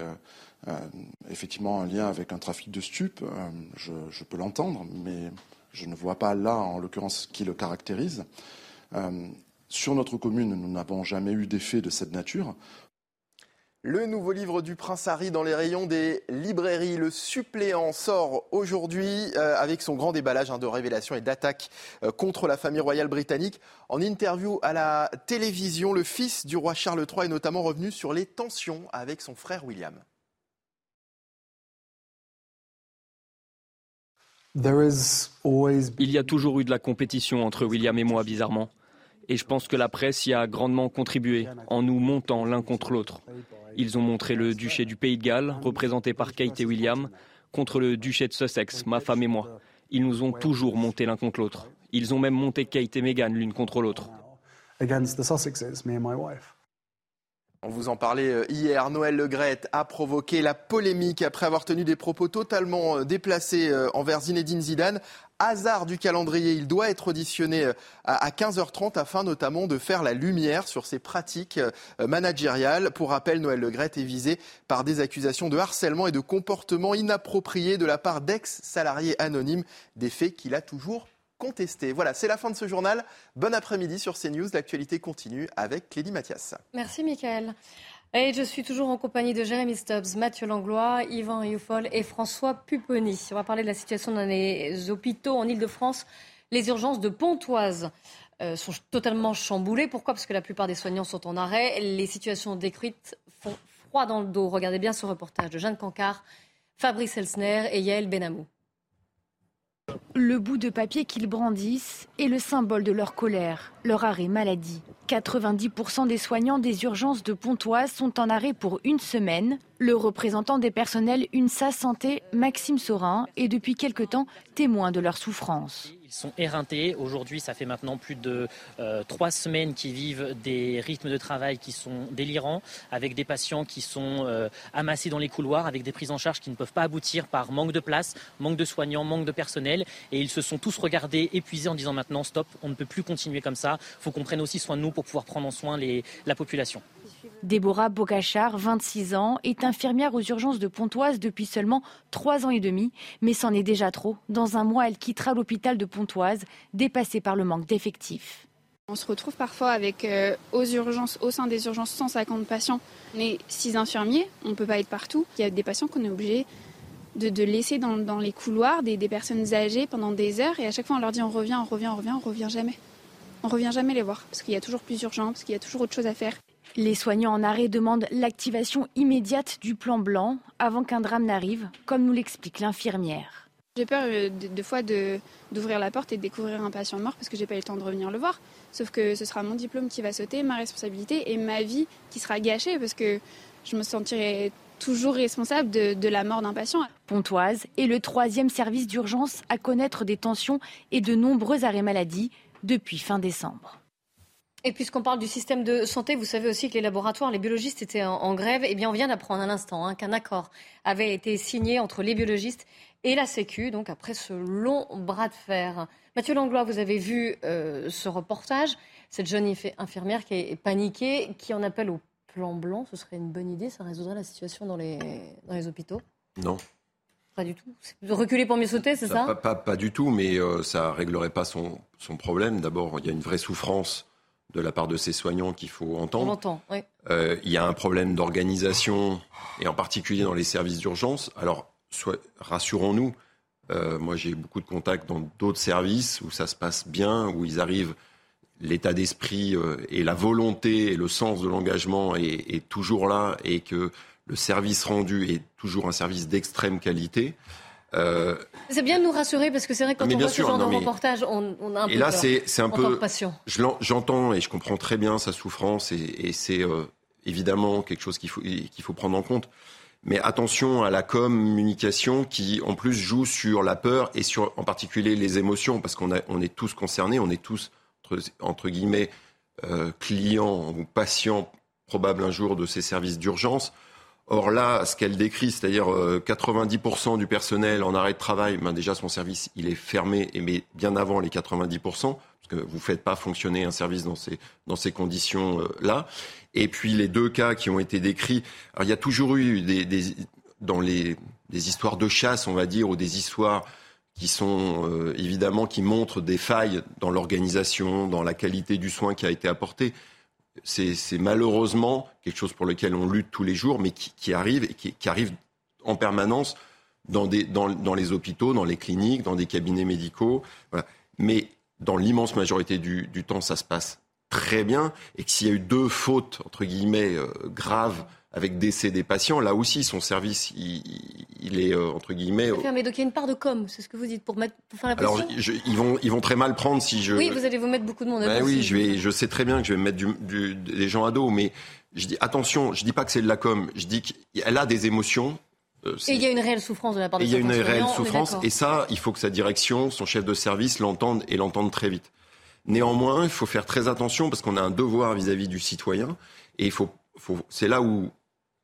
effectivement un lien avec un trafic de stupes, euh, je, peux l'entendre, mais je ne vois pas là, en l'occurrence, qui le caractérise. Euh, sur notre commune, nous n'avons jamais eu d'effet de cette nature. Le nouveau livre du Prince Harry dans les rayons des librairies. Le suppléant sort aujourd'hui euh, avec son grand déballage hein, de révélations et d'attaques euh, contre la famille royale britannique. En interview à la télévision, le fils du roi Charles III est notamment revenu sur les tensions avec son frère William. Il y a toujours eu de la compétition entre William et moi, bizarrement. Et je pense que la presse y a grandement contribué, en nous montant l'un contre l'autre. Ils ont montré le duché du Pays de Galles, représenté par Kate et William, contre le duché de Sussex, ma femme et moi. Ils nous ont toujours monté l'un contre l'autre. Ils ont même monté Kate et Meghan l'une contre l'autre. On vous en parlait euh, hier. Noël Legrette a provoqué la polémique après avoir tenu des propos totalement euh, déplacés euh, envers Zinedine Zidane. Hasard du calendrier, il doit être auditionné à 15h30 afin notamment de faire la lumière sur ses pratiques managériales. Pour rappel, Noël Legrette est visé par des accusations de harcèlement et de comportement inapproprié de la part d'ex-salariés anonymes, des faits qu'il a toujours Voilà, c'est la fin de ce journal. Bon après-midi sur CNews. L'actualité continue avec Clélie Mathias. Merci, Michael. Et je suis toujours en compagnie de Jérémy Stubbs, Mathieu Langlois, Yvan Youfol et François Pupponi. On va parler de la situation dans les hôpitaux en Ile-de-France. Les urgences de Pontoise euh, sont totalement chamboulées. Pourquoi? Parce que la plupart des soignants sont en arrêt. Les situations décrites font froid dans le dos. Regardez bien ce reportage de Jeanne Cancard, Fabrice Elsner et Yael Benamou. Le bout de papier qu'ils brandissent est le symbole de leur colère, leur arrêt maladie. 90% des soignants des urgences de Pontoise sont en arrêt pour une semaine. Le représentant des personnels UNSA Santé, Maxime Sorin, est depuis quelque temps témoin de leur souffrance. Ils sont éreintés. Aujourd'hui, ça fait maintenant plus de euh, trois semaines qu'ils vivent des rythmes de travail qui sont délirants, avec des patients qui sont euh, amassés dans les couloirs, avec des prises en charge qui ne peuvent pas aboutir par manque de place, manque de soignants, manque de personnel. Et ils se sont tous regardés, épuisés en disant maintenant stop, on ne peut plus continuer comme ça. Il faut qu'on prenne aussi soin de nous pour pouvoir prendre en soin la population. Déborah Bocachard, 26 ans, est infirmière aux urgences de Pontoise depuis seulement 3 ans et demi, mais c'en est déjà trop. Dans un mois, elle quittera l'hôpital de Pontoise, dépassée par le manque d'effectifs. On se retrouve parfois avec euh, aux urgences, au sein des urgences 150 patients. On est 6 infirmiers, on ne peut pas être partout. Il y a des patients qu'on est obligé de, laisser dans, les couloirs, des, des, personnes âgées pendant des heures, et à chaque fois on leur dit on revient, on revient, on revient, on revient jamais. On revient jamais les voir, parce qu'il y a toujours plus urgent, parce qu'il y a toujours autre chose à faire. Les soignants en arrêt demandent l'activation immédiate du plan blanc avant qu'un drame n'arrive, comme nous l'explique l'infirmière. J'ai peur euh, de, fois d'ouvrir la porte et de découvrir un patient mort parce que j'ai pas eu le temps de revenir le voir. Sauf que ce sera mon diplôme qui va sauter, ma responsabilité et ma vie qui sera gâchée parce que je me sentirai toujours responsable de, de la mort d'un patient. Pontoise est le troisième service d'urgence à connaître des tensions et de nombreux arrêts maladie depuis fin décembre. Et puisqu'on parle du système de santé, vous savez aussi que les laboratoires, les biologistes étaient en, grève. Eh bien, on vient d'apprendre à l'instant hein, qu'un accord avait été signé entre les biologistes et la Sécu, donc après ce long bras de fer. Mathieu Langlois, vous avez vu euh, ce reportage, cette jeune infirmière qui est paniquée, qui en appelle au plan blanc. Ce serait une bonne idée, ça résoudrait la situation dans les, dans les hôpitaux? Non. Pas du tout. Reculer pour mieux sauter, c'est ça, pas, pas, du tout, mais euh, ça réglerait pas son, son problème. D'abord, il y a une vraie souffrance de la part de ces soignants qu'il faut entendre. Euh, il y a un problème d'organisation, et en particulier dans les services d'urgence. Alors, rassurons-nous, euh, moi j'ai beaucoup de contacts dans d'autres services où ça se passe bien, où ils arrivent, l'état d'esprit euh, et la volonté et le sens de l'engagement est, toujours là, et que le service rendu est toujours un service d'extrême qualité. Euh, c'est bien de nous rassurer parce que c'est vrai que quand on voit ce genre de reportage, on, a un peu Et là, c'est un peu. J'entends et je comprends très bien sa souffrance et, c'est euh, évidemment quelque chose qu'il faut, qu'il faut prendre en compte. Mais attention à la communication qui, en plus, joue sur la peur et sur, en particulier, les émotions, parce qu'on on est tous concernés, on est tous, entre, guillemets, euh, clients ou patients probables un jour de ces services d'urgence. Or là, ce qu'elle décrit, c'est-à-dire 90% euh, du personnel en arrêt de travail, ben déjà son service, il est fermé, et mais bien avant les 90%, parce que vous ne faites pas fonctionner un service dans ces, dans ces conditions-là. Et puis les deux cas qui ont été décrits, alors il y a toujours eu des, des dans les des histoires de chasse, on va dire, ou des histoires qui sont euh, évidemment qui montrent des failles dans l'organisation, dans la qualité du soin qui a été apporté c'est malheureusement quelque chose pour lequel on lutte tous les jours, mais qui, arrive et qui, arrive en permanence dans, les hôpitaux, dans les cliniques, dans des cabinets médicaux. Mais dans l'immense majorité du, temps, ça se passe très bien. Et que s'il y a eu deux fautes, entre guillemets, euh, graves avec décès des patients, là aussi, son service, il, est, euh, entre guillemets... Mais donc il y a une part de com, c'est ce que vous dites, pour, mettre, faire la pression Alors, ils, vont, ils vont très mal prendre si je... Oui, vous allez vous mettre beaucoup de monde ben Oui, je, vais, je sais très bien que je vais mettre du, des gens à dos, mais je dis, attention, je dis pas que c'est de la com, je dis qu'elle a des émotions, euh, et il y a une réelle souffrance de la part de Il y a une réelle souffrance, et ça, il faut que sa direction, son chef de service l'entende et l'entende très vite. Néanmoins, il faut faire très attention parce qu'on a un devoir vis-à-vis du citoyen. Et il faut, faut c'est là où,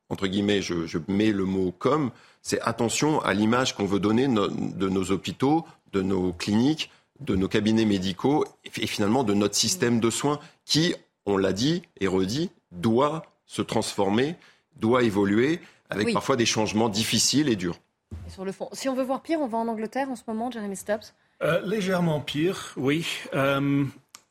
entre guillemets, je, je mets le mot comme, c'est attention à l'image qu'on veut donner no- de nos hôpitaux, de nos cliniques, de nos cabinets médicaux et, et finalement de notre système de soins qui, on l'a dit et redit, doit se transformer, doit évoluer avec Oui. parfois des changements difficiles et durs. Et sur le fond, si on veut voir pire, on va en Angleterre en ce moment, Jeremy Stubbs? Euh, légèrement pire, oui. Euh,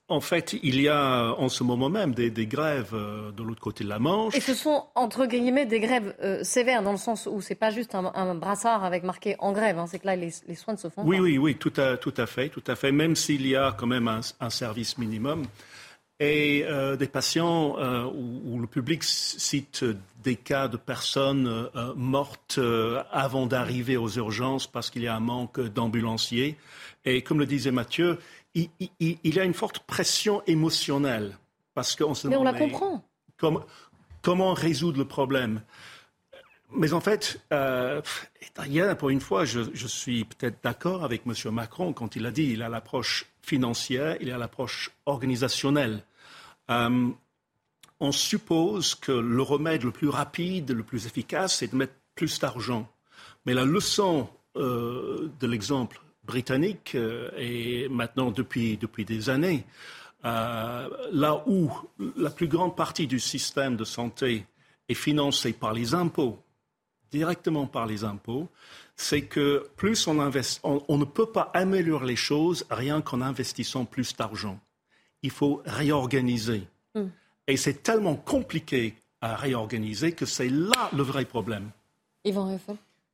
en fait, il y a en ce moment même des, des grèves euh, de l'autre côté de la Manche. Et ce sont entre guillemets des grèves euh, sévères dans le sens où c'est pas juste un, un brassard avec marqué en grève, hein, c'est que là les, les soins ne se font Oui, pas. oui, oui, tout à, tout à fait, tout à fait. Même s'il y a quand même un, un service minimum. Et euh, des patients où, où le public cite des cas de personnes mortes avant d'arriver aux urgences parce qu'il y a un manque d'ambulanciers. Et comme le disait Mathieu, il, il- il y a une forte pression émotionnelle. Parce qu'on se Mais on la comprend. Comment, comment résoudre le problème mais en fait, euh, pour une fois, je, je suis peut-être d'accord avec M. Macron quand il a dit qu'il a l'approche financière, il a l'approche organisationnelle. Euh, on suppose que le remède le plus rapide, le plus efficace, c'est de mettre plus d'argent. Mais la leçon euh, de l'exemple britannique, euh, et maintenant depuis, depuis des années, euh, là où la plus grande partie du système de santé est financée par les impôts, directement par les impôts, c'est que plus on investit, on, on ne peut pas améliorer les choses rien qu'en investissant plus d'argent. Il faut réorganiser. Mm. Et c'est tellement compliqué à réorganiser que c'est là le vrai problème. Yvan.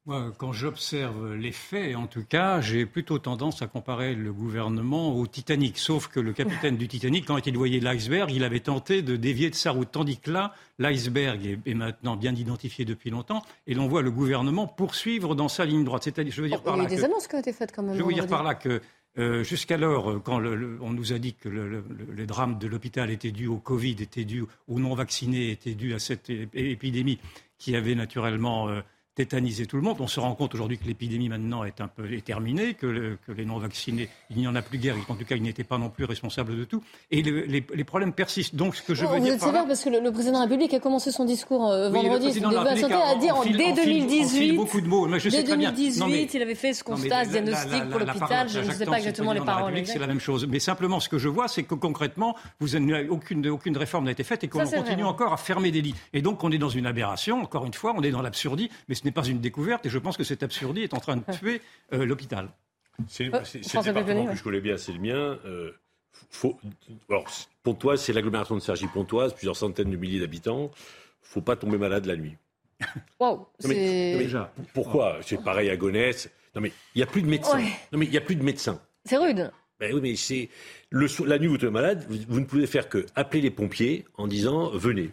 Moi, quand j'observe les faits, en tout cas, j'ai plutôt tendance à comparer le gouvernement au Titanic. Sauf que le capitaine du Titanic, quand il voyait l'iceberg, il avait tenté de dévier de sa route. Tandis que là, l'iceberg est, maintenant bien identifié depuis longtemps et l'on voit le gouvernement poursuivre dans sa ligne droite. C'est-à-dire, je veux dire Il par y a là des que- annonces qui ont été faites quand même. je veux dire vendredi. par là que euh, jusqu'alors, quand le- le- on nous a dit que le, le- drame de l'hôpital était dû au Covid, était dû aux non-vaccinés, était dû à cette épidémie qui avait naturellement euh, tétanisé tout le monde, on se rend compte aujourd'hui que l'épidémie maintenant est un peu est terminée, que, le- que les non-vaccinés, il n'y en a plus guère, qu'en tout cas, ils n'étaient pas non plus responsables de tout. Et le- les, les problèmes persistent. Donc, ce que je Oh, veux vous dire êtes par là- sévère parce que le, le président de la République a commencé son discours euh, Oui, vendredi République a dit en, dès enfile- enfile 2018, beaucoup de mots. Mais je dès sais très bien. 2018, Non, mais- il avait fait ce mais constat, la- ce diagnostic la- pour la- la l'hôpital. Je ne sais pas exactement le les paroles. C'est la même chose. Mais simplement, ce que je vois, c'est que concrètement, vous aucune, aucune réforme n'a été faite et qu'on continue encore à fermer des lits. Et donc, on est dans une aberration. Encore une fois, on est dans l'absurdie. Mais ce n'est pas une découverte. Et je pense que cette absurdie est en train de tuer euh, l'hôpital. C'est François le département que je connais bien, c'est le mien. Euh, faut, alors, Pontoise, c'est l'agglomération de Cergy-Pontoise, plusieurs centaines de milliers d'habitants. faut pas tomber malade la nuit. Waouh, Non, mais- c'est non, mais déjà, pourquoi? C'est pareil à Gonesse. Non mais il n'y a plus de médecins. Ouais. Non mais il n'y a plus de médecins. c'est rude. Ben oui, mais c'est la nuit vous êtes malade, vous, vous ne pouvez faire que appeler les pompiers en disant venez.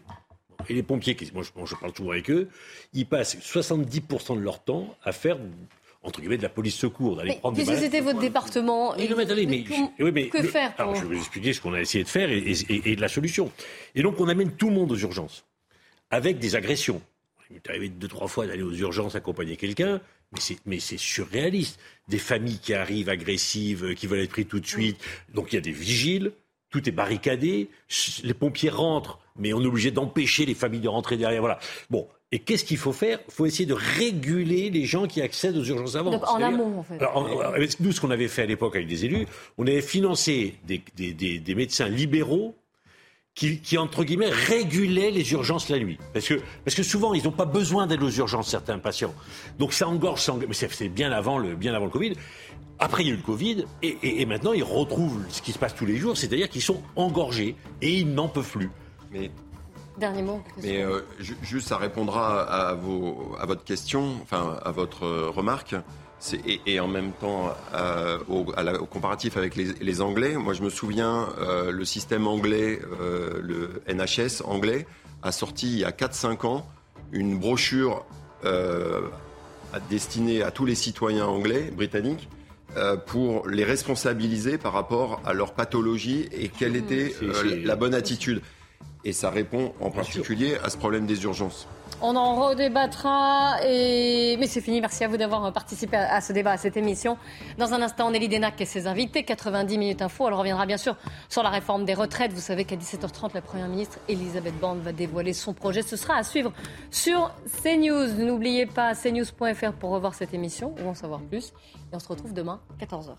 Et les pompiers, qui- moi je, moi, je parle toujours avec eux, ils passent 70% de leur temps à faire entre guillemets de la police secours, d'aller Mais prendre des malades. c'était votre département, non, mais mais, que- oui, mais que le- faire alors, Je vais vous expliquer ce qu'on a essayé de faire et, et- et de la solution. Et donc, on amène tout le monde aux urgences, avec des agressions. Il m'est arrivé deux, trois fois d'aller aux urgences accompagner quelqu'un, mais c'est, mais c'est surréaliste. Des familles qui arrivent agressives, euh, qui veulent être pris tout de suite. Donc, il y a des vigiles, tout est barricadé, les pompiers rentrent, mais on est obligé d'empêcher les familles de rentrer derrière. Voilà. Bon. Et qu'est-ce qu'il faut faire? Il faut essayer de réguler les gens qui accèdent aux urgences avant. Donc, en amont, en fait. alors, en- nous, ce qu'on avait fait à l'époque avec des élus, on avait financé des, des- des- des médecins libéraux qui, qui, entre guillemets, régulaient les urgences la nuit. Parce que, parce que souvent, ils n'ont pas besoin d'aller aux urgences, certains patients. Donc ça engorge, ça engorge. mais c'est bien avant, le, bien avant le Covid. Après, il y a eu le Covid, et, et- et maintenant, ils retrouvent ce qui se passe tous les jours, c'est-à-dire qu'ils sont engorgés, et ils n'en peuvent plus. Mais Dernier mot. Mais euh, ju- juste, ça répondra à, vos, à votre question, enfin à votre euh, remarque, et, et en même temps euh, au, à la- au comparatif avec les, les Anglais. Moi, je me souviens, euh, le système anglais, euh, le NHS anglais, a sorti il y a 4-5 ans une brochure destinée à tous les citoyens anglais, britanniques, pour les responsabiliser par rapport à leur pathologie et quelle était euh, c'est- la bonne attitude. Et ça répond en particulier à ce problème des urgences. On en redébattra. Et... Mais c'est fini. Merci à vous d'avoir participé à ce débat, à cette émission. Dans un instant, Nelly Denac et ses invités. 90 minutes info. Elle reviendra bien sûr sur la réforme des retraites. Vous savez qu'à 17h30, la Première ministre Elisabeth Borne va dévoiler son projet. Ce sera à suivre sur CNews. N'oubliez pas cnews.fr pour revoir cette émission ou en savoir plus. Et on se retrouve demain, 14h.